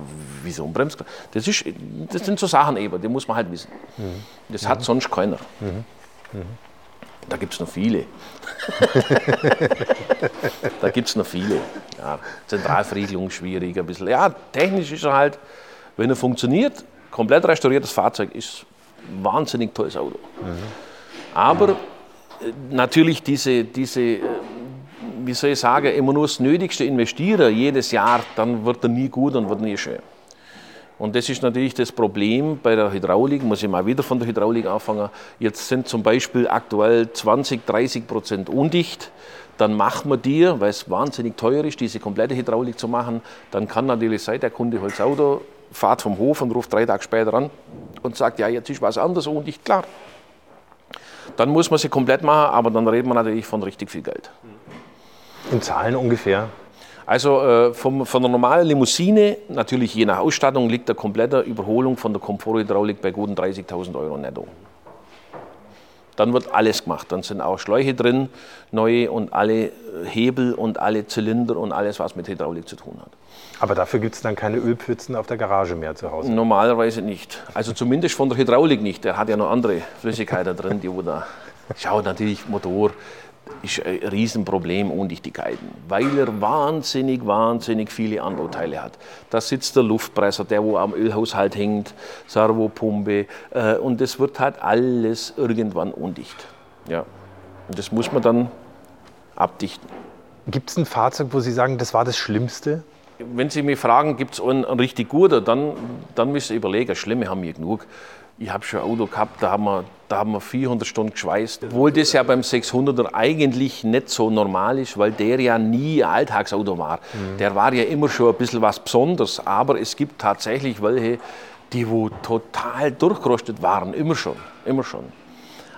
wieso ein Bremskraft? Das, ist, das sind so Sachen eben, die muss man halt wissen. Das hat sonst keiner. Da gibt es noch viele. *laughs* da gibt es noch viele. Ja, Zentralverriegelung schwierig, ein bisschen. Ja, technisch ist er halt, wenn er funktioniert, komplett restauriertes Fahrzeug ist ein wahnsinnig tolles Auto. Aber äh, natürlich diese, diese, äh, wie soll ich sagen, immer nur das Nötigste investieren jedes Jahr, dann wird er nie gut und wird nie schön. Und das ist natürlich das Problem bei der Hydraulik, muss ich mal wieder von der Hydraulik anfangen. Jetzt sind zum Beispiel aktuell 20, 30 Prozent undicht. Dann macht man die, weil es wahnsinnig teuer ist, diese komplette Hydraulik zu machen. Dann kann natürlich sein, der Kunde holt das Auto, fährt vom Hof und ruft drei Tage später an und sagt, ja, jetzt ist was anderes undicht, klar. Dann muss man sie komplett machen, aber dann reden wir natürlich von richtig viel Geld. In Zahlen ungefähr. Also äh, vom, von der normalen Limousine, natürlich je nach Ausstattung, liegt der komplette Überholung von der Komforthydraulik bei guten 30.000 Euro netto. Dann wird alles gemacht. Dann sind auch Schläuche drin, neue und alle äh, Hebel und alle Zylinder und alles, was mit Hydraulik zu tun hat. Aber dafür gibt es dann keine Ölpfützen auf der Garage mehr zu Hause. Normalerweise nicht. Also zumindest von der Hydraulik nicht. Der hat ja noch andere Flüssigkeiten drin, die wo da. Schau, natürlich, Motor ist ein Riesenproblem, Undichtigkeiten, weil er wahnsinnig, wahnsinnig viele Anbauteile hat. Da sitzt der Luftpresser, der wo am Ölhaushalt hängt, Servopumpe äh, und das wird halt alles irgendwann undicht. Ja. Und das muss man dann abdichten. Gibt es ein Fahrzeug, wo Sie sagen, das war das Schlimmste? Wenn Sie mich fragen, gibt es einen, einen richtig guten, dann, dann müssen Sie überlegen, Schlimme haben wir genug. Ich habe schon ein Auto gehabt, da haben, wir, da haben wir 400 Stunden geschweißt. Obwohl das ja beim 600er eigentlich nicht so normal ist, weil der ja nie ein Alltagsauto war. Der war ja immer schon ein bisschen was Besonderes. Aber es gibt tatsächlich welche, die wo total durchgerostet waren, immer schon, immer schon.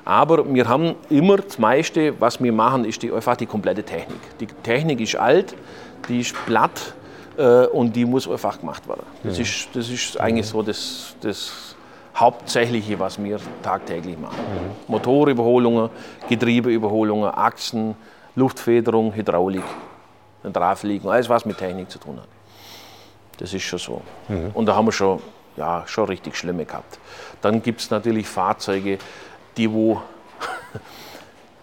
Aber wir haben immer das meiste, was wir machen, ist die, einfach die komplette Technik. Die Technik ist alt, die ist platt äh, und die muss einfach gemacht werden. Das, ist, das ist eigentlich so das, das Hauptsächliche, was wir tagtäglich machen. Motorüberholungen, Getriebeüberholungen, Achsen, Luftfederung, Hydraulik, Draufliegen, alles was mit Technik zu tun hat. Das ist schon so. Und da haben wir schon, ja, schon richtig Schlimme gehabt. Dann gibt es natürlich Fahrzeuge, die wo, *laughs*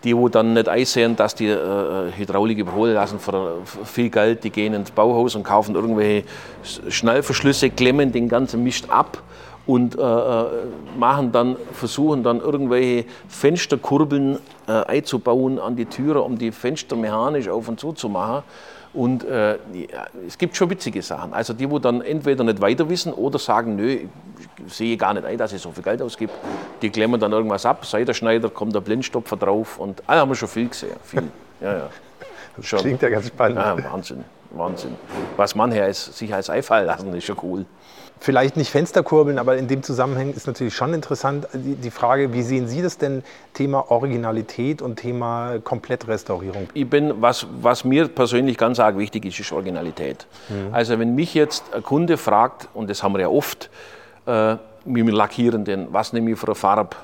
die wo dann nicht einsehen, dass die äh, Hydraulik überholen lassen für viel Geld. Die gehen ins Bauhaus und kaufen irgendwelche Schnellverschlüsse, klemmen den ganzen Mist ab und äh, äh, machen dann, versuchen dann irgendwelche Fensterkurbeln äh, einzubauen an die Türe, um die Fenster mechanisch auf und zu zu machen. Und äh, es gibt schon witzige Sachen. Also die, wo dann entweder nicht weiter wissen oder sagen, nö, ich sehe gar nicht ein, dass ich so viel Geld ausgebe, die klemmen dann irgendwas ab, Seitenschneider, kommt der Blindstopfer drauf und ah, haben wir schon viel gesehen. Viel. Ja, ja. *laughs* Das klingt ja ganz spannend. Ja, Wahnsinn, Wahnsinn. Was mancher als, sich als Eifall lassen, ist schon cool. Vielleicht nicht Fensterkurbeln, aber in dem Zusammenhang ist natürlich schon interessant die, die Frage, wie sehen Sie das denn, Thema Originalität und Thema Komplettrestaurierung? Ich bin, was, was mir persönlich ganz arg wichtig ist, ist Originalität. Also wenn mich jetzt ein Kunde fragt, und das haben wir ja oft, äh, wie wir lackieren denn, was nehme ich für eine Farbe?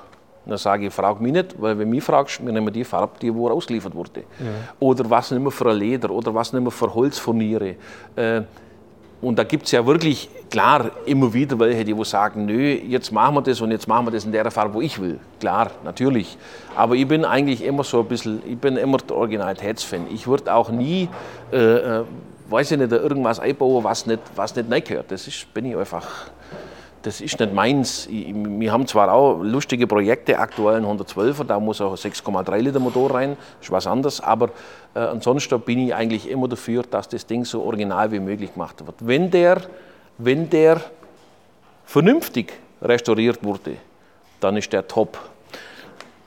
Dann sage ich, frag mich nicht, weil wenn du mich fragst, wir nehmen die Farbe, die wo ausgeliefert wurde. Oder was nehmen wir für ein Leder oder was nehmen wir für Holzfurniere. Äh, und da gibt es ja wirklich, klar, immer wieder welche, die wo sagen, nö, jetzt machen wir das und jetzt machen wir das in der Farbe, wo ich will. Klar, natürlich. Aber ich bin eigentlich immer so ein bisschen, ich bin immer der Originalitätsfan. Ich würde auch nie, äh, äh, weiß ich nicht, irgendwas einbauen, was nicht, was nicht reingehört. Das ist, bin ich einfach, das ist nicht meins. Wir haben zwar auch lustige Projekte, aktuell ein 112er, da muss auch ein 6,3 Liter Motor rein, ist was anderes, aber äh, ansonsten bin ich eigentlich immer dafür, dass das Ding so original wie möglich gemacht wird. Wenn der, wenn der vernünftig restauriert wurde, dann ist der top.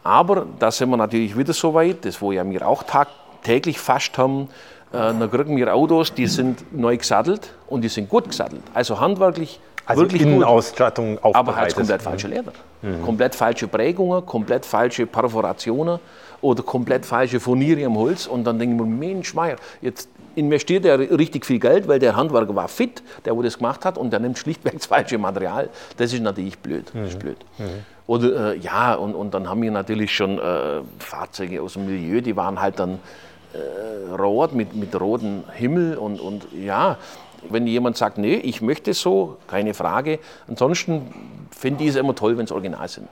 Aber da sind wir natürlich wieder so weit, das wo ja wir auch tagtäglich fast haben, äh, dann kriegen wir Autos, die sind neu gesattelt und die sind gut gesattelt. Also handwerklich Also wirklich gut. Innenausstattung Aber halt komplett falsche Leder. Komplett falsche Prägungen, komplett falsche Perforationen oder komplett falsche Furniere am Holz. Und dann denken wir, Mensch, Meier, jetzt investiert er richtig viel Geld, weil der Handwerker war fit, der wo das gemacht hat, und der nimmt schlichtweg das falsche Material. Das ist natürlich blöd. Das ist blöd. Oder äh, ja, und, und dann haben wir natürlich schon äh, Fahrzeuge aus dem Milieu, die waren halt dann äh, rot mit, mit rotem Himmel und, und ja, wenn jemand sagt, nee, ich möchte so, keine Frage. Ansonsten finde ich es immer toll, wenn es original sind.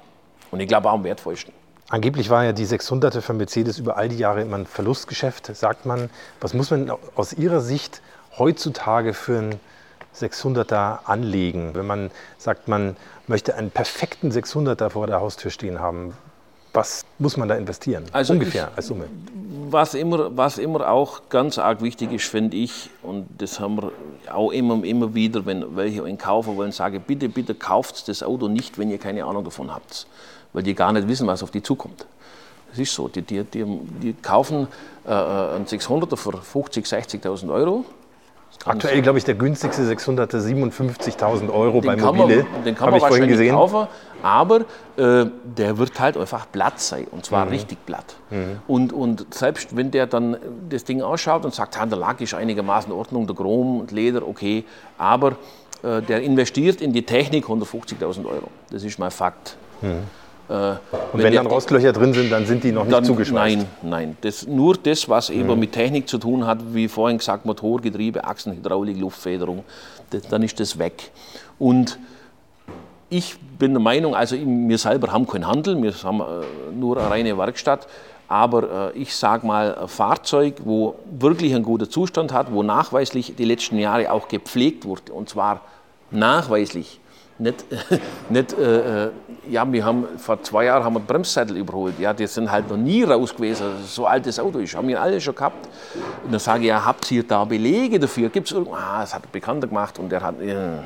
Und ich glaube auch am wertvollsten. Angeblich war ja die 600er für Mercedes über all die Jahre immer ein Verlustgeschäft, sagt man. Was muss man aus Ihrer Sicht heutzutage für einen 600er anlegen, wenn man sagt, man möchte einen perfekten 600er vor der Haustür stehen haben? Was muss man da investieren? Also Ungefähr als Summe. Was immer, was immer auch ganz arg wichtig ist, finde ich, und das haben wir auch immer, immer wieder, wenn welche einen kaufen wollen, sage bitte, bitte kauft das Auto nicht, wenn ihr keine Ahnung davon habt, weil die gar nicht wissen, was auf die zukommt. Das ist so, die, die, die, die kaufen äh, einen 600er für 50.000, 60.000 Euro. Aktuell, glaube ich, der günstigste 600er 57.000 Euro bei den kann Mobile. man, den kann man ich vorhin wahrscheinlich gesehen. kaufen, aber äh, der wird halt einfach platt sein und Mhm. zwar richtig platt. Und, und selbst wenn der dann das Ding ausschaut und sagt, der Lack ist einigermaßen in Ordnung, der Chrom und Leder, okay, aber äh, der investiert in die Technik 150.000 Euro. Das ist mal Fakt. Äh, Mhm. Und wenn der- dann Rostlöcher drin sind, dann sind die noch nicht zugeschweißt. Nein, nein. Das, nur das, was eben mit Technik zu tun hat, wie vorhin gesagt, Motor, Getriebe, Achsen, Hydraulik, Luftfederung, das, dann ist das weg. Und ich bin der Meinung, also wir selber haben keinen Handel, wir haben äh, nur eine reine Werkstatt. Aber äh, ich sage mal, ein Fahrzeug, wo wirklich einen guten Zustand hat, wo nachweislich die letzten Jahre auch gepflegt wurde, und zwar nachweislich. Nicht, *laughs* nicht äh, äh, ja, wir haben vor zwei Jahren haben wir Bremssattel überholt. Ja, die sind halt noch nie raus gewesen. So altes Auto ist, haben wir alle schon gehabt. Und dann sage ich, ja, habt ihr da Belege dafür? Gibt es irgendwas? Ah, das hat ein Bekannter gemacht und der hat. Äh,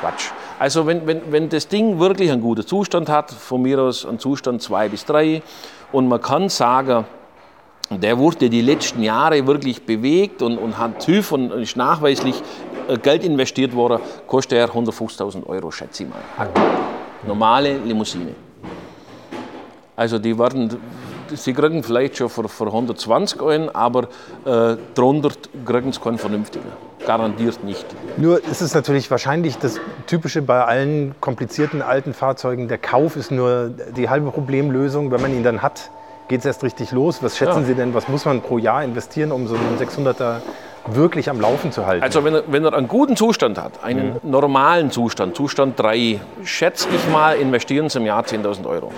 Quatsch. Also wenn, wenn, wenn das Ding wirklich einen guten Zustand hat, von mir aus einen Zustand 2 bis 3, und man kann sagen, der wurde die letzten Jahre wirklich bewegt und, und hat TÜV und ist nachweislich äh, Geld investiert worden, kostet er 150.000 Euro, schätze ich mal. Normale Limousine. Also die werden, sie kriegen vielleicht schon für, für 120 einen, aber äh, drunter kriegen sie keinen vernünftigen. Garantiert nicht. Nur ist es natürlich wahrscheinlich das Typische bei allen komplizierten alten Fahrzeugen. Der Kauf ist nur die halbe Problemlösung. Wenn man ihn dann hat, geht es erst richtig los. Was schätzen Ja. Sie denn, was muss man pro Jahr investieren, um so einen 600er wirklich am Laufen zu halten? Also wenn er, wenn er einen guten Zustand hat, einen normalen Zustand, Zustand 3, schätze ich mal, investieren Sie im Jahr 10.000 Euro.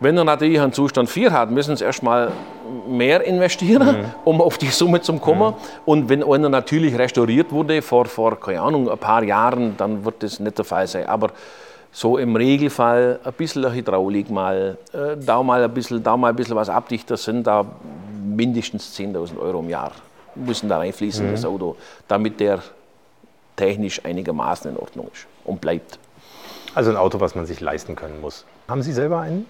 Wenn er natürlich einen Zustand 4 hat, müssen Sie erstmal mehr investieren, *laughs* um auf die Summe zu kommen. Und wenn einer natürlich restauriert wurde vor, vor, keine Ahnung, ein paar Jahren, dann wird das nicht der Fall sein. Aber so im Regelfall ein bisschen Hydraulik mal, äh, da mal ein bisschen, da mal ein bisschen was abdichter sind da mindestens 10.000 Euro im Jahr müssen da reinfließen in das Auto, damit der technisch einigermaßen in Ordnung ist und bleibt. Also ein Auto, was man sich leisten können muss. Haben Sie selber einen?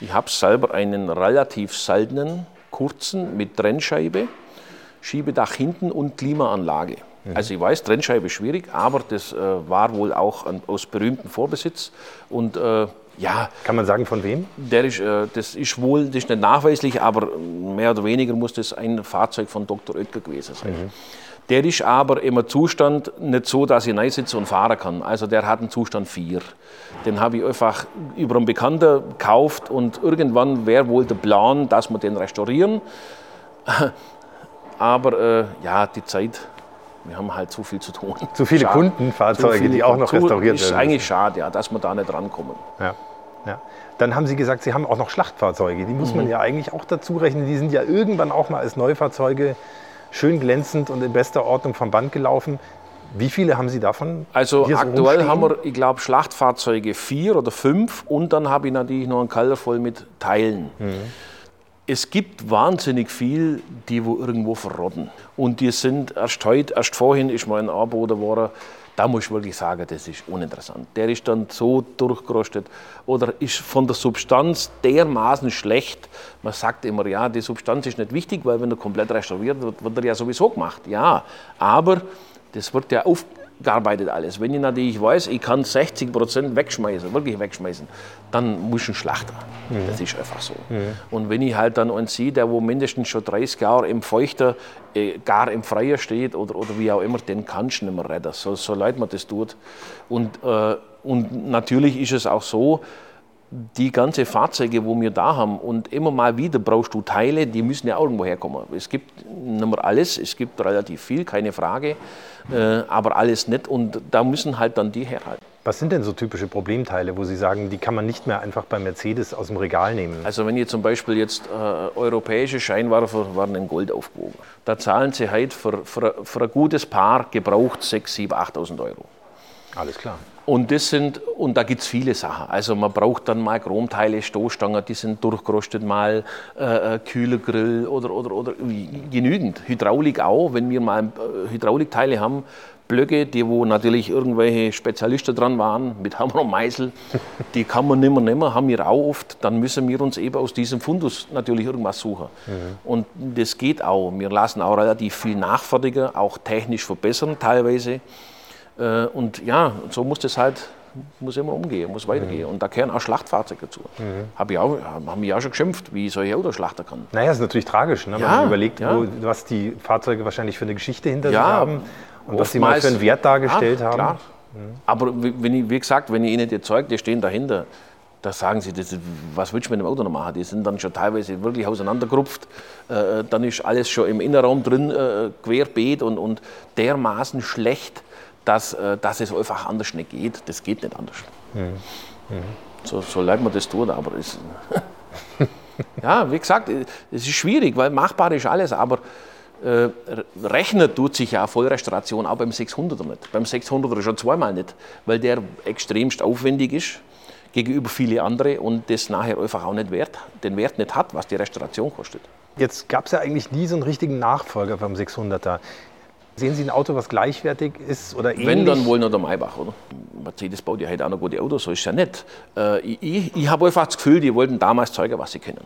Ich habe selber einen relativ seltenen, kurzen mit Trennscheibe, Schiebedach hinten und Klimaanlage. Also ich weiß, Trennscheibe ist schwierig, aber das äh, war wohl auch ein, aus berühmtem Vorbesitz. Und äh, ja, Kann man sagen, von wem? der ist, äh, das ist wohl, das ist nicht nachweislich, aber mehr oder weniger muss das ein Fahrzeug von Dr. Oetker gewesen sein. Der ist aber im Zustand nicht so, dass ich sitze und fahren kann. Also der hat einen Zustand 4. Den habe ich einfach über einen Bekannten gekauft und irgendwann wäre wohl der Plan, dass wir den restaurieren. *laughs* Aber äh, ja, die Zeit, wir haben halt so viel zu tun. Zu viele Schade. Kundenfahrzeuge, Zu viele- die auch noch zu- restauriert Ist werden. eigentlich schade, ja, dass wir da nicht rankommen. Ja. Ja. Dann haben Sie gesagt, Sie haben auch noch Schlachtfahrzeuge. Die muss Mhm. man ja eigentlich auch dazu rechnen. Die sind ja irgendwann auch mal als Neufahrzeuge schön glänzend und in bester Ordnung vom Band gelaufen. Wie viele haben Sie davon? Also so aktuell rumstehen? haben wir, ich glaube, Schlachtfahrzeuge vier oder fünf und dann habe ich natürlich noch einen Keller voll mit Teilen. Es gibt wahnsinnig viel, die wo irgendwo verrotten. Und die sind erst heute, erst vorhin ist mal ein Anboten geworden, da muss ich wirklich sagen, das ist uninteressant. Der ist dann so durchgerostet oder ist von der Substanz dermaßen schlecht. Man sagt immer, ja, die Substanz ist nicht wichtig, weil wenn er komplett restauriert wird, wird er ja sowieso gemacht. Ja, aber das wird ja aufgearbeitet alles. Wenn ich natürlich weiß, ich kann 60 Prozent wegschmeißen, wirklich wegschmeißen, dann muss ich einen Schlachter. Das ist einfach so. Und wenn ich halt dann einen sehe, der wo mindestens schon 30 Jahre im Feuchter, äh, gar im Freier steht oder, oder wie auch immer, den kannst du nicht mehr retten, so, so leid man das tut. Und, äh, und natürlich ist es auch so, die ganze Fahrzeuge, wo wir da haben und immer mal wieder brauchst du Teile, die müssen ja auch irgendwo herkommen. Es gibt nicht mehr alles, es gibt relativ viel, keine Frage, aber alles nicht und da müssen halt dann die herhalten. Was sind denn so typische Problemteile, wo Sie sagen, die kann man nicht mehr einfach bei Mercedes aus dem Regal nehmen? Also wenn ihr zum Beispiel jetzt äh, europäische Scheinwerfer waren in Gold aufgewogen, da zahlen sie heute für, für, für ein gutes Paar gebraucht 6, 7, 8.000 Euro. Alles klar. Und, das sind, und da gibt es viele Sachen. Also man braucht dann mal Chromteile, Stoßstangen, die sind durchgerostet, mal äh, äh, Kühlergrill oder, oder, oder genügend. Hydraulik auch, wenn wir mal äh, Hydraulikteile haben, Blöcke, die wo natürlich irgendwelche Spezialisten dran waren, mit Hammer und Meißel, *laughs* die kann man nicht mehr nehmen, haben wir auch oft. Dann müssen wir uns eben aus diesem Fundus natürlich irgendwas suchen. Und das geht auch. Wir lassen auch relativ viel nachfertigen, auch technisch verbessern teilweise. Äh, Und ja, so muss das halt muss immer umgehen, muss weitergehen. Und da gehören auch Schlachtfahrzeuge dazu. Hab ich auch, haben mich auch schon geschimpft, wie ich solche Autos schlachten kann. Naja, ist natürlich tragisch, ne? wenn Ja, man überlegt, ja. wo, was die Fahrzeuge wahrscheinlich für eine Geschichte hinter Ja, sich haben und was sie mal für einen Wert dargestellt haben. Klar. Aber wie- wenn ich, wie gesagt, wenn ich ihnen die Zeug, die stehen dahinter, da sagen sie, das, was willst du mit dem Auto noch machen? Die sind dann schon teilweise wirklich auseinandergerupft. Äh, dann ist alles schon im Innenraum drin, äh, querbeet und, und dermaßen schlecht, dass, äh, dass es einfach anders nicht geht. Das geht nicht anders. So, so leid man das tut, aber es, *laughs* ja, wie gesagt, es ist schwierig, weil machbar ist alles, aber äh, rechnen tut sich ja eine Vollrestauration auch beim 600er nicht. Beim 600er schon zweimal nicht, weil der extremst aufwendig ist gegenüber viele andere und das nachher einfach auch nicht wert, den Wert nicht hat, was die Restauration kostet. Jetzt gab es ja eigentlich nie so einen richtigen Nachfolger vom 600er. Sehen Sie ein Auto, was gleichwertig ist oder ähnlich? Wenn, dann wohl noch der Maybach, oder? Mercedes baut ja heute auch noch gute Autos, so ist es ja nicht. Äh, ich ich, habe einfach das Gefühl, die wollten damals zeigen, was sie können.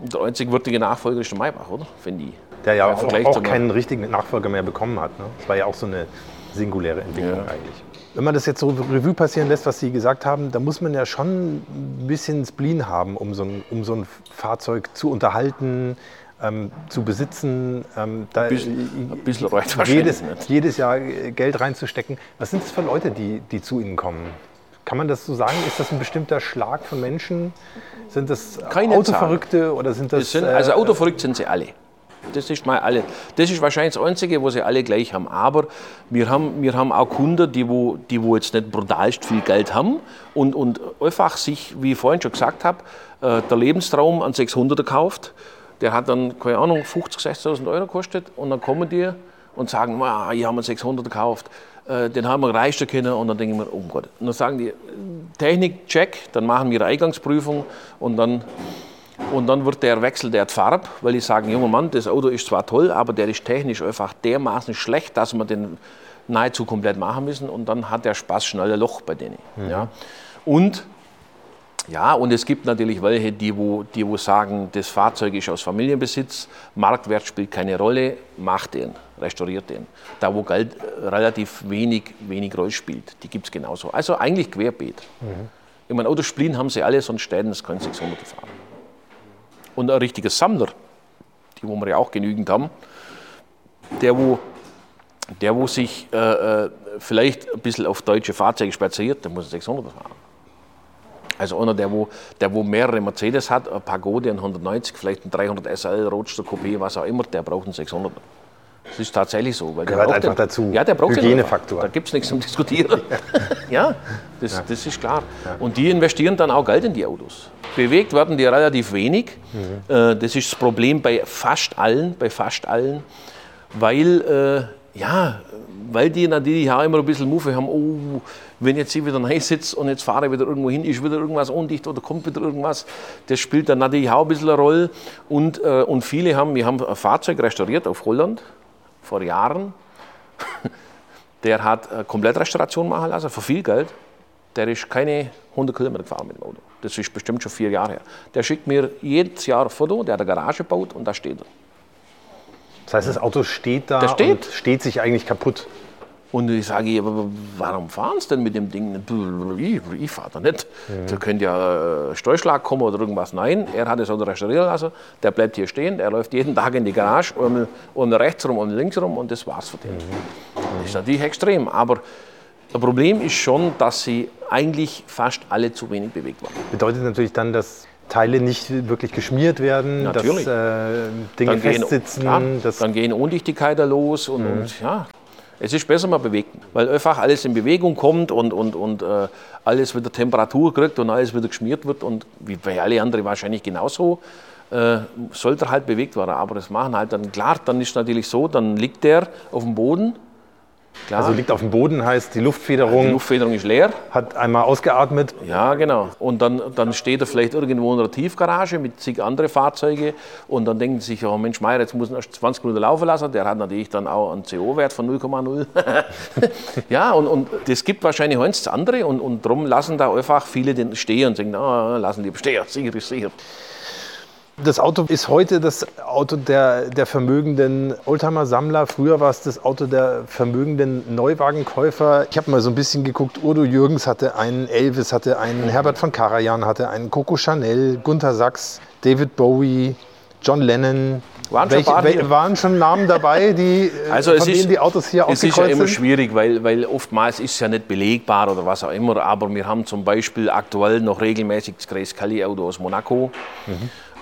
Der einzig würdige Nachfolger ist der Maybach, oder? Finde ich. Der ja auch, auch keinen richtigen Nachfolger mehr bekommen hat. Ne? Das war ja auch so eine singuläre Entwicklung Ja. eigentlich. Wenn man das jetzt so Revue passieren lässt, was Sie gesagt haben, da muss man ja schon ein bisschen Spleen haben, um so ein, um so ein Fahrzeug zu unterhalten, ähm, zu besitzen. Ähm, da Ein bisschen, ein bisschen jedes, jedes Jahr Geld reinzustecken. Was sind das für Leute, die, die zu Ihnen kommen? Kann man das so sagen? Ist das ein bestimmter Schlag von Menschen? Sind das Keine Autoverrückte oder sind das. Sind, äh, also autoverrückt sind sie alle. Das ist mal alle. Das ist wahrscheinlich das Einzige, wo sie alle gleich haben. Aber wir haben, wir haben auch Kunden, die, wo, die wo jetzt nicht brutalst viel Geld haben und, und einfach sich, wie ich vorhin schon gesagt habe, äh, der Lebenstraum an 600er kauft. Der hat dann, keine Ahnung, 50.000, 60.000 Euro gekostet. Und dann kommen die und sagen, "Ah, hier haben wir 600er gekauft. Äh, den haben wir leisten können. Und dann denke ich mir, oh Gott. Und dann sagen die, Technik, check. Dann machen wir eine Eingangsprüfung. Und dann und dann wird der Wechsel der Farbe, weil die sagen, junger Mann, das Auto ist zwar toll, aber der ist technisch einfach dermaßen schlecht, dass wir den nahezu komplett machen müssen. Und dann hat der Spaß schnell ein Loch bei denen. Ja. Und ja, und es gibt natürlich welche, die wo, die wo sagen, das Fahrzeug ist aus Familienbesitz, Marktwert spielt keine Rolle, macht den, restauriert den. Da wo Geld äh, relativ wenig, wenig Rolle spielt, die gibt es genauso. Also eigentlich querbeet. Ich meine, Autosplin haben sie alle, sonst stellen das kein 600 fahren. Und ein richtiger Sammler, die wo wir ja auch genügend haben, der wo, der wo sich äh, äh, vielleicht ein bisschen auf deutsche Fahrzeuge spezialisiert, der muss einen 600 fahren. Also einer, der wo, der wo mehrere Mercedes hat, ein Pagode, ein 190, vielleicht ein 300 SL, Roadster, Coupé, was auch immer, der braucht einen 600. Das ist tatsächlich so. Weil der Gehört einfach den, dazu. Ja, der braucht Hygienefaktor. Da gibt es nichts zum Diskutieren. *laughs* ja, das, das ist klar. Und die investieren dann auch Geld in die Autos. Bewegt werden die relativ wenig. Mhm. Äh, Das ist das Problem bei fast allen, bei fast allen, weil, äh, ja, weil die natürlich auch immer ein bisschen Muffe haben, oh, wenn jetzt hier wieder rein sitzt und jetzt fahre ich wieder irgendwo hin, ist wieder irgendwas undicht oder kommt wieder irgendwas. Das spielt dann natürlich auch ein bisschen eine Rolle. Und, äh, und viele haben, wir haben ein Fahrzeug restauriert auf Holland vor Jahren. *laughs* Der hat eine Komplettrestauration machen lassen, für viel Geld. Der ist keine 100 Kilometer gefahren mit dem Auto. Das ist bestimmt schon vier Jahre her. Der schickt mir jedes Jahr ein Foto, der hat eine Garage gebaut und da steht er. Das heißt, das Auto steht da steht. und steht sich eigentlich kaputt. Und ich sage, warum fahren Sie denn mit dem Ding? Ich, ich fahre da nicht. Da könnte ja äh, Steuerschlag kommen oder irgendwas. Nein, er hat das Auto restaurieren lassen. Der bleibt hier stehen. Er läuft jeden Tag in die Garage, um, um rechts rum, um links rum und das war's für den. Das ist natürlich extrem. Aber das Problem ist schon, dass sie eigentlich fast alle zu wenig bewegt waren. Bedeutet natürlich dann, dass Teile nicht wirklich geschmiert werden, Natürlich. dass äh, Dinge festsitzen. klar, dass, dann gehen Undichtigkeiten los und, und ja. Es ist besser, man bewegt, weil einfach alles in Bewegung kommt und, und, und äh, alles wieder Temperatur kriegt und alles wieder geschmiert wird und wie bei alle anderen wahrscheinlich genauso, äh, sollte er halt bewegt werden. Aber das machen halt dann, klar, dann ist natürlich so, dann liegt der auf dem Boden. Klar, also liegt auf dem Boden, heißt die die Luftfederung Luftfederung ist leer. hat einmal ausgeatmet. Ja, genau. Und dann, dann steht er vielleicht irgendwo in einer Tiefgarage mit zig andere Fahrzeuge und dann denken sie sich, oh Mensch, Meier, jetzt muss er erst 20 Minuten laufen lassen. Der hat natürlich dann auch einen CO-Wert von 0,0. *laughs* ja, und, und das gibt wahrscheinlich das andere und, und darum lassen da einfach viele den stehen und sagen, ah, lassen die stehen, sicher ist sicher. Das Auto ist heute das Auto der, der vermögenden Oldtimer-Sammler. Früher war es das Auto der vermögenden Neuwagenkäufer. Ich habe mal so ein bisschen geguckt. Udo Jürgens hatte einen, Elvis hatte einen, Herbert von Karajan hatte einen, Coco Chanel, Gunther Sachs, David Bowie, John Lennon. Waren schon Welche, waren schon Namen dabei, die, *laughs* Also von ist, denen die Autos hier es ist ja ausgekreuzt immer sind? schwierig, weil, weil oftmals ist es ja nicht belegbar oder was auch immer. Aber wir haben zum Beispiel aktuell noch regelmäßig das Grace Kelly Auto aus Monaco. Äh,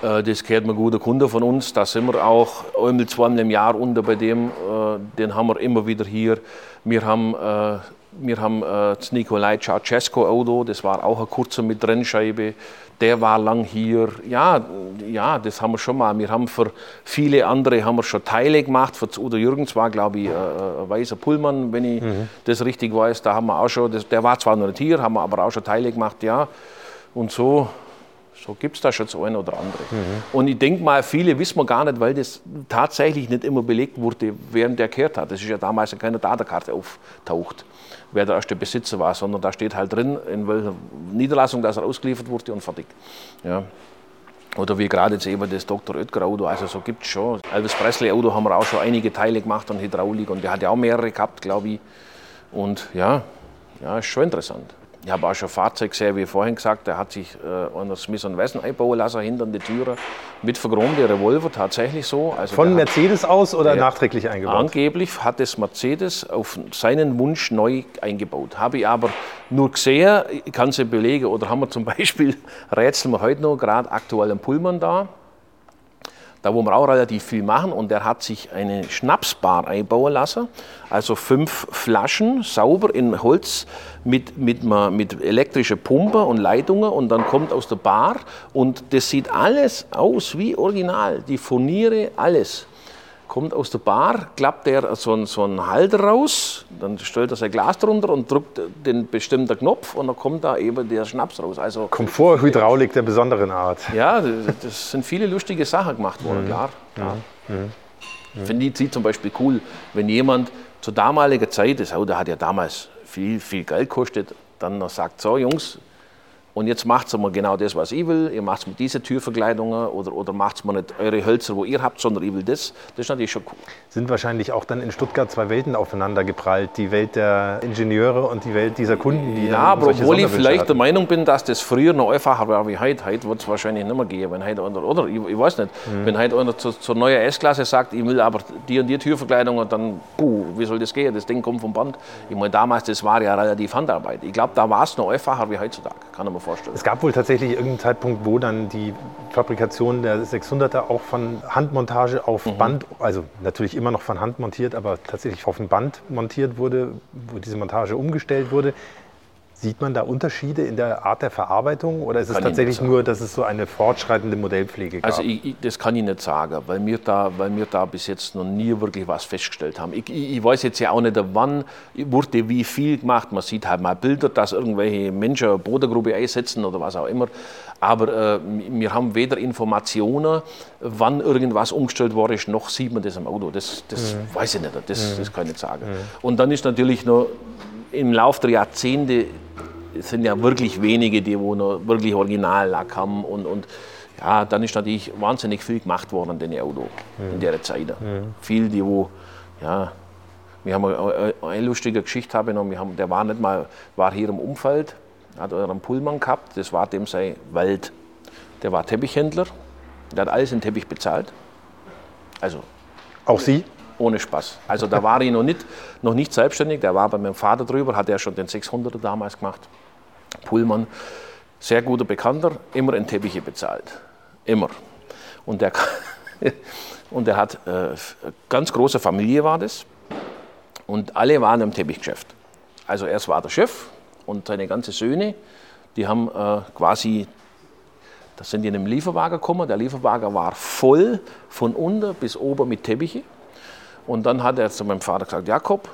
Das gehört mir guter Kunde von uns. Da sind wir auch einmal, zweimal im Jahr unter bei dem. Äh, Den haben wir immer wieder hier. Wir haben, äh, wir haben äh, das Nikolai Ceausescu Auto. Das war auch ein kurzer mit Trennscheibe. Der war lang hier. Ja, ja, das haben wir schon mal. Wir haben für viele andere haben wir schon Teile gemacht. Für Udo Jürgens war, glaube ich, äh, ein weißer Pullman, wenn ich das richtig weiß. Da haben wir auch schon, der war zwar noch nicht hier, haben wir aber auch schon Teile gemacht, ja. Und so, so gibt es da schon das eine oder andere. Und ich denke mal, viele wissen wir gar nicht, weil das tatsächlich nicht immer belegt wurde, während der gehört hat. Das ist ja damals in keiner Datenkarte auftaucht, wer der erste Besitzer war, sondern da steht halt drin, in welcher Niederlassung das er ausgeliefert wurde und fertig. Ja. Oder wie gerade jetzt eben das Dr. Oetker Auto, also so gibt es schon. Elvis Presley Auto haben wir auch schon einige Teile gemacht an Hydraulik und der hat ja auch mehrere gehabt, glaube ich. Und ja, Ja, ist schon interessant. Ich habe auch schon Fahrzeug gesehen, wie vorhin gesagt, der hat sich äh, einer Smith Wesson einbauen lassen, hinter die Türe, mit verchromte Revolver, tatsächlich so. Also Von Mercedes aus oder nachträglich eingebaut? Angeblich hat es Mercedes auf seinen Wunsch neu eingebaut. Habe ich aber nur gesehen, ich kann es belegen, oder haben wir zum *laughs* Beispiel, rätseln wir heute noch, gerade aktuell einen Pullman da, da wo wir auch relativ viel machen. Und der hat sich eine Schnapsbar einbauen lassen. Also fünf Flaschen sauber in Holz mit, mit, mit elektrischer Pumpe und Leitungen. Und dann kommt aus der Bar. Und das sieht alles aus wie original. Die Furniere, alles kommt aus der Bar, klappt er so einen, so einen Halter raus, dann stellt er sein Glas drunter und drückt den bestimmten Knopf und dann kommt da eben der Schnaps raus. Also Komforthydraulik der besonderen Art. Ja, das sind viele lustige Sachen gemacht worden, mhm. klar. klar. Mhm. Mhm. Finde ich zum Beispiel cool, wenn jemand zur damaligen Zeit, das Auto hat ja damals viel, viel Geld gekostet, dann noch sagt, so Jungs, und jetzt macht es mal genau das, was ich will. Ihr macht es mit diesen Türverkleidungen oder, oder macht es mal nicht eure Hölzer, wo ihr habt, sondern ich will das. Das ist natürlich schon cool. Sind wahrscheinlich auch dann in Stuttgart zwei Welten aufeinander geprallt. Die Welt der Ingenieure und die Welt dieser Kunden, die Ja, aber obwohl ich vielleicht hatten. der Meinung bin, dass das früher noch einfacher war wie heute. Heute wird es wahrscheinlich nicht mehr gehen. Wenn heute einer, oder ich, ich weiß nicht, mhm. wenn heute einer zur, zur neuen S-Klasse sagt, ich will aber die und die Türverkleidung, dann, puh, wie soll das gehen? Das Ding kommt vom Band. Ich meine, damals, das war ja relativ Handarbeit. Ich glaube, da war es noch einfacher wie heutzutage. Kann man vorstellen. Es gab wohl tatsächlich irgendeinen Zeitpunkt, wo dann die Fabrikation der 600er auch von Handmontage auf mhm. Band, also natürlich immer noch von Hand montiert, aber tatsächlich auf ein Band montiert wurde, wo diese Montage umgestellt wurde. Sieht man da Unterschiede in der Art der Verarbeitung oder ist es kann tatsächlich nur, dass es so eine fortschreitende Modellpflege gab? Also ich, ich, das kann ich nicht sagen, weil wir, da, weil wir da bis jetzt noch nie wirklich was festgestellt haben. Ich, ich weiß jetzt ja auch nicht, wann wurde wie viel gemacht. Man sieht halt mal Bilder, dass irgendwelche Menschen eine Bodengruppe einsetzen oder was auch immer. Aber äh, wir haben weder Informationen, wann irgendwas umgestellt worden ist, noch sieht man das am Auto. Das, das mhm. weiß ich nicht, das, mhm. das kann ich nicht sagen. Mhm. Und dann ist natürlich noch im Laufe der Jahrzehnte sind ja wirklich wenige, die wo noch wirklich Originallack haben und, und ja, dann ist natürlich wahnsinnig viel gemacht worden an den Auto mhm. in der Zeit. Mhm. Viel, die wo, ja, wir haben eine, eine lustige Geschichte haben wir haben, der war nicht mal, war hier im Umfeld, hat euren Pullman gehabt, das war dem sein Wald. Der war Teppichhändler, der hat alles in Teppich bezahlt. Also. Auch Sie? Ohne Spaß. Also da war ich noch nicht, noch nicht selbstständig, der war bei meinem Vater drüber, hat er schon den 600er damals gemacht. Pullman, sehr guter Bekannter, immer in Teppiche bezahlt. Immer. Und der, *laughs* und der hat, äh, ganz große Familie war das. Und alle waren im Teppichgeschäft. Also erst war der Chef und seine ganzen Söhne, die haben äh, quasi, da sind die in einem Lieferwagen gekommen. Der Lieferwagen war voll von unten bis oben mit Teppiche. Und dann hat er zu meinem Vater gesagt, Jakob,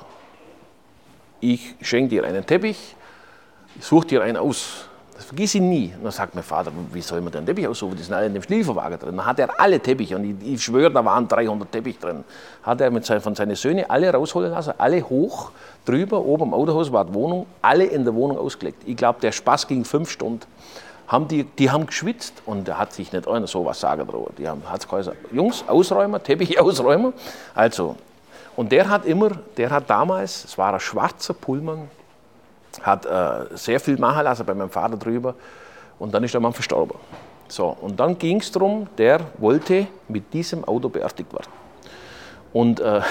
ich schenke dir einen Teppich, such dir einen aus. Das vergiss ich nie. Und dann sagt mein Vater, wie soll man den Teppich aussuchen? Die sind alle in dem Schlieferwagen drin. Dann hat er alle Teppiche, und ich, ich schwöre, da waren 300 Teppich drin. Hat er mit sein, von seinen Söhnen alle rausholen lassen, alle hoch, drüber, oben im Autohaus war die Wohnung, alle in der Wohnung ausgelegt. Ich glaube, der Spaß ging fünf Stunden. Haben die, die haben geschwitzt und da hat sich nicht einer so was sagen droht. Die haben hat's gesagt, Jungs, Ausräumer, Teppich *laughs* Ausräumer. Also, und der hat immer, der hat damals, es war ein schwarzer Pullman, hat äh, sehr viel machen lassen bei meinem Vater drüber und dann ist der Mann verstorben. So, und dann ging es darum, der wollte mit diesem Auto beerdigt werden. Und, äh,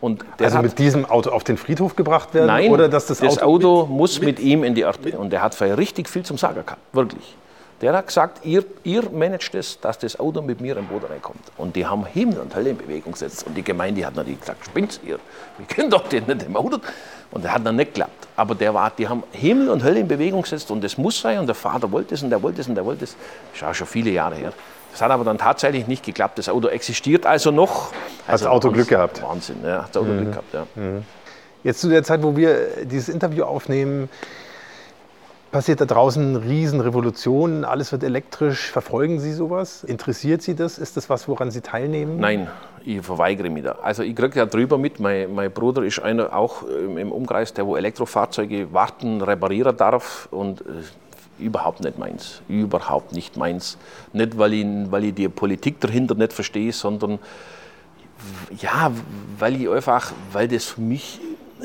und also hat, mit diesem Auto auf den Friedhof gebracht werden? Nein, oder dass das, das Auto, Auto mit, muss mit, mit, ihm in die Erde. Und der hat richtig viel zum Sagen gehabt, wirklich. Der hat gesagt, ihr, ihr managt es, dass das Auto mit mir im Boden reinkommt. Und die haben Himmel und Hölle in Bewegung gesetzt. Und die Gemeinde hat natürlich gesagt, spinnt ihr? Wir können doch den nicht im Auto. Und der hat dann nicht geklappt. Aber der war, die haben Himmel und Hölle in Bewegung gesetzt und das muss sein. Und der Vater wollte es und der wollte es und der wollte es. Das ist auch schon viele Jahre her. Das hat aber dann tatsächlich nicht geklappt. Das Auto existiert also noch. Also hat das Auto Glück gehabt? Wahnsinn, ja, hat das Auto mhm. Glück gehabt, ja. Mhm. Jetzt zu der Zeit, wo wir dieses Interview aufnehmen, passiert da draußen Riesenrevolutionen, alles wird elektrisch. Verfolgen Sie sowas? Interessiert Sie das? Ist das was, woran Sie teilnehmen? Nein, ich verweigere mich da. Also ich kriege ja drüber mit, mein, mein Bruder ist einer auch im Umkreis, der wo Elektrofahrzeuge warten, reparieren darf und äh, überhaupt nicht meins. Überhaupt nicht meins. Nicht, weil ich, weil ich die Politik dahinter nicht verstehe, sondern ja, weil ich einfach, weil das für mich... Äh,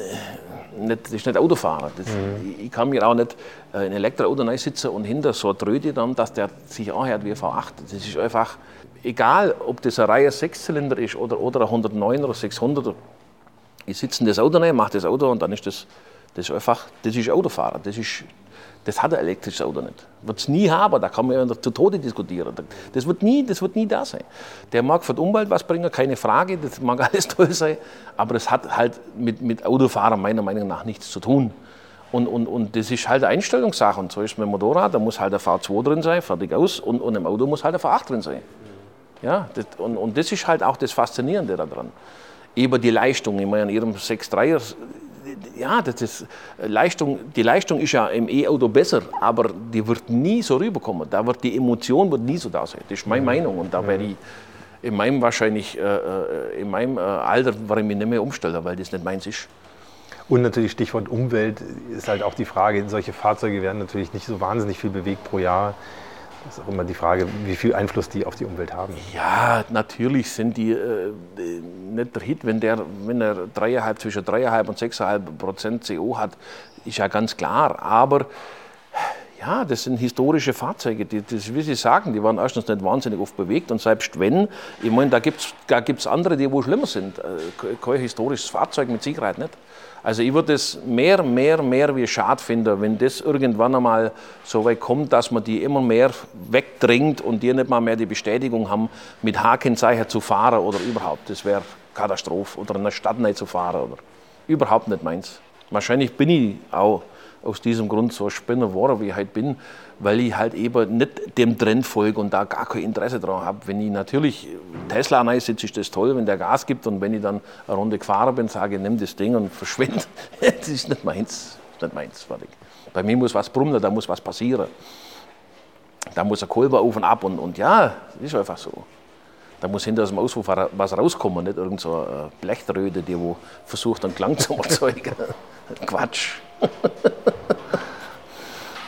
nicht, das ist nicht Autofahren. Das, mhm. ich, kann mir auch nicht äh, in ein Elektroauto sitzen und hinter so eine Tröte dann, dass der sich anhört wie ein V8. Das ist einfach, egal ob das eine Reihe 6-Zylinder ist oder, oder ein 109 oder 600, ich sitze in das Auto rein, mache das Auto und dann ist das, das ist einfach, das ist Autofahren. Das ist das hat ein elektrisches Auto nicht. Wird es nie haben, da kann man ja zu Tode diskutieren. Das wird, nie, das wird nie da sein. Der mag für die Umwelt was bringen, keine Frage, das mag *laughs* alles toll sein, aber das hat halt mit, mit Autofahren meiner Meinung nach nichts zu tun. Und, und, und das ist halt eine Einstellungssache. Und so ist mit dem Motorrad, da muss halt der V2 drin sein, fertig aus, und, und im Auto muss halt der V8 drin sein. Ja, das, und, und das ist halt auch das Faszinierende daran. Über die Leistung. Ich meine, in Ihrem 6.3er ja, das ist, äh, Leistung, die Leistung ist ja im E-Auto besser, aber die wird nie so rüberkommen. Da wird die Emotion wird nie so da sein. Das ist meine Meinung. Und da werde ich in meinem wahrscheinlich, äh, äh, in meinem Alter, werde ich mich nicht mehr umstellen, weil das nicht meins ist. Und natürlich Stichwort Umwelt ist halt auch die Frage, solche Fahrzeuge werden natürlich nicht so wahnsinnig viel bewegt pro Jahr. Das ist auch immer die Frage, wie viel Einfluss die auf die Umwelt haben. Ja, natürlich sind die äh, nicht der Hit, wenn der, wenn er 3,5, zwischen 3,5 und 6,5 Prozent CO hat, ist ja ganz klar. Aber ja, das sind historische Fahrzeuge, die, das will ich sagen, die waren erstens nicht wahnsinnig oft bewegt und selbst wenn, ich meine, da gibt es da gibt's andere, die wo schlimmer sind. Äh, kein historisches Fahrzeug mit Sicherheit nicht. Also ich würde es mehr, mehr, mehr wie schade finden, wenn das irgendwann einmal so weit kommt, dass man die immer mehr wegdrängt und die nicht mal mehr die Bestätigung haben, mit Hakenzeichen zu fahren oder überhaupt. Das wäre Katastrophe. Oder in der Stadt nicht zu fahren. Oder überhaupt nicht meins. Wahrscheinlich bin ich auch aus diesem Grund so ein Spinner geworden, wie ich halt bin, weil ich halt eben nicht dem Trend folge und da gar kein Interesse daran habe. Wenn ich natürlich Tesla rein sitze, ist das toll, wenn der Gas gibt und wenn ich dann eine Runde gefahren bin, sage ich, nimm das Ding und *laughs* verschwinde. das ist nicht meins. Das ist nicht meins. Fertig. Bei mir muss was brummen, da muss was passieren. Da muss ein Kolberofen ab und, und ja, das ist einfach so. Da muss hinter aus dem Auspuff was rauskommen, nicht irgend so eine Blechröde, die wo versucht, einen Klang zu *laughs* erzeugen. Quatsch. *laughs*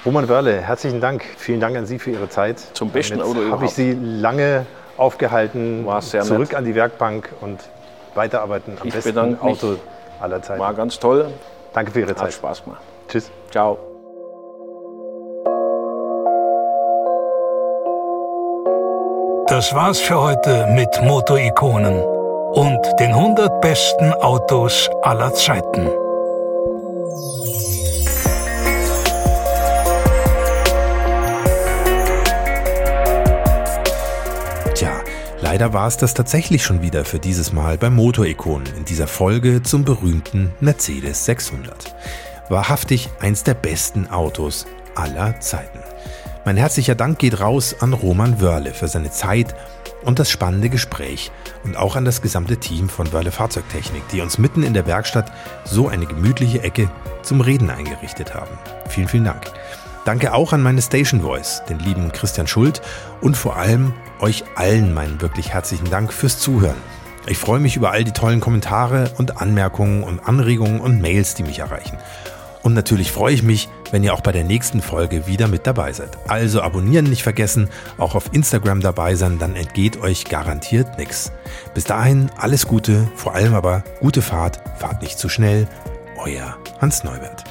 Roman Wörle, herzlichen Dank. Vielen Dank an Sie für Ihre Zeit. Zum besten Auto überhaupt. habe ich Sie lange aufgehalten. War sehr Zurück nett. an die Werkbank und weiterarbeiten am ich besten Auto aller Zeiten. War ganz toll. Danke für Ihre Zeit. Hat Spaß gemacht. Tschüss. Ciao. Das war's für heute mit Motorikonen und den 100 besten Autos aller Zeiten. Leider war es das tatsächlich schon wieder für dieses Mal bei Motorikonen in dieser Folge zum berühmten Mercedes 600. Wahrhaftig eins der besten Autos aller Zeiten. Mein herzlicher Dank geht raus an Roman Wörle für seine Zeit und das spannende Gespräch und auch an das gesamte Team von Wörle Fahrzeugtechnik, die uns mitten in der Werkstatt so eine gemütliche Ecke zum Reden eingerichtet haben. Vielen, vielen Dank. Danke auch an meine Station Voice, den lieben Christian Schuld und vor allem euch allen meinen wirklich herzlichen Dank fürs Zuhören. Ich freue mich über all die tollen Kommentare und Anmerkungen und Anregungen und Mails, die mich erreichen. Und natürlich freue ich mich, wenn ihr auch bei der nächsten Folge wieder mit dabei seid. Also abonnieren nicht vergessen, auch auf Instagram dabei sein, dann entgeht euch garantiert nichts. Bis dahin alles Gute, vor allem aber gute Fahrt, fahrt nicht zu schnell. Euer Hans Neubert.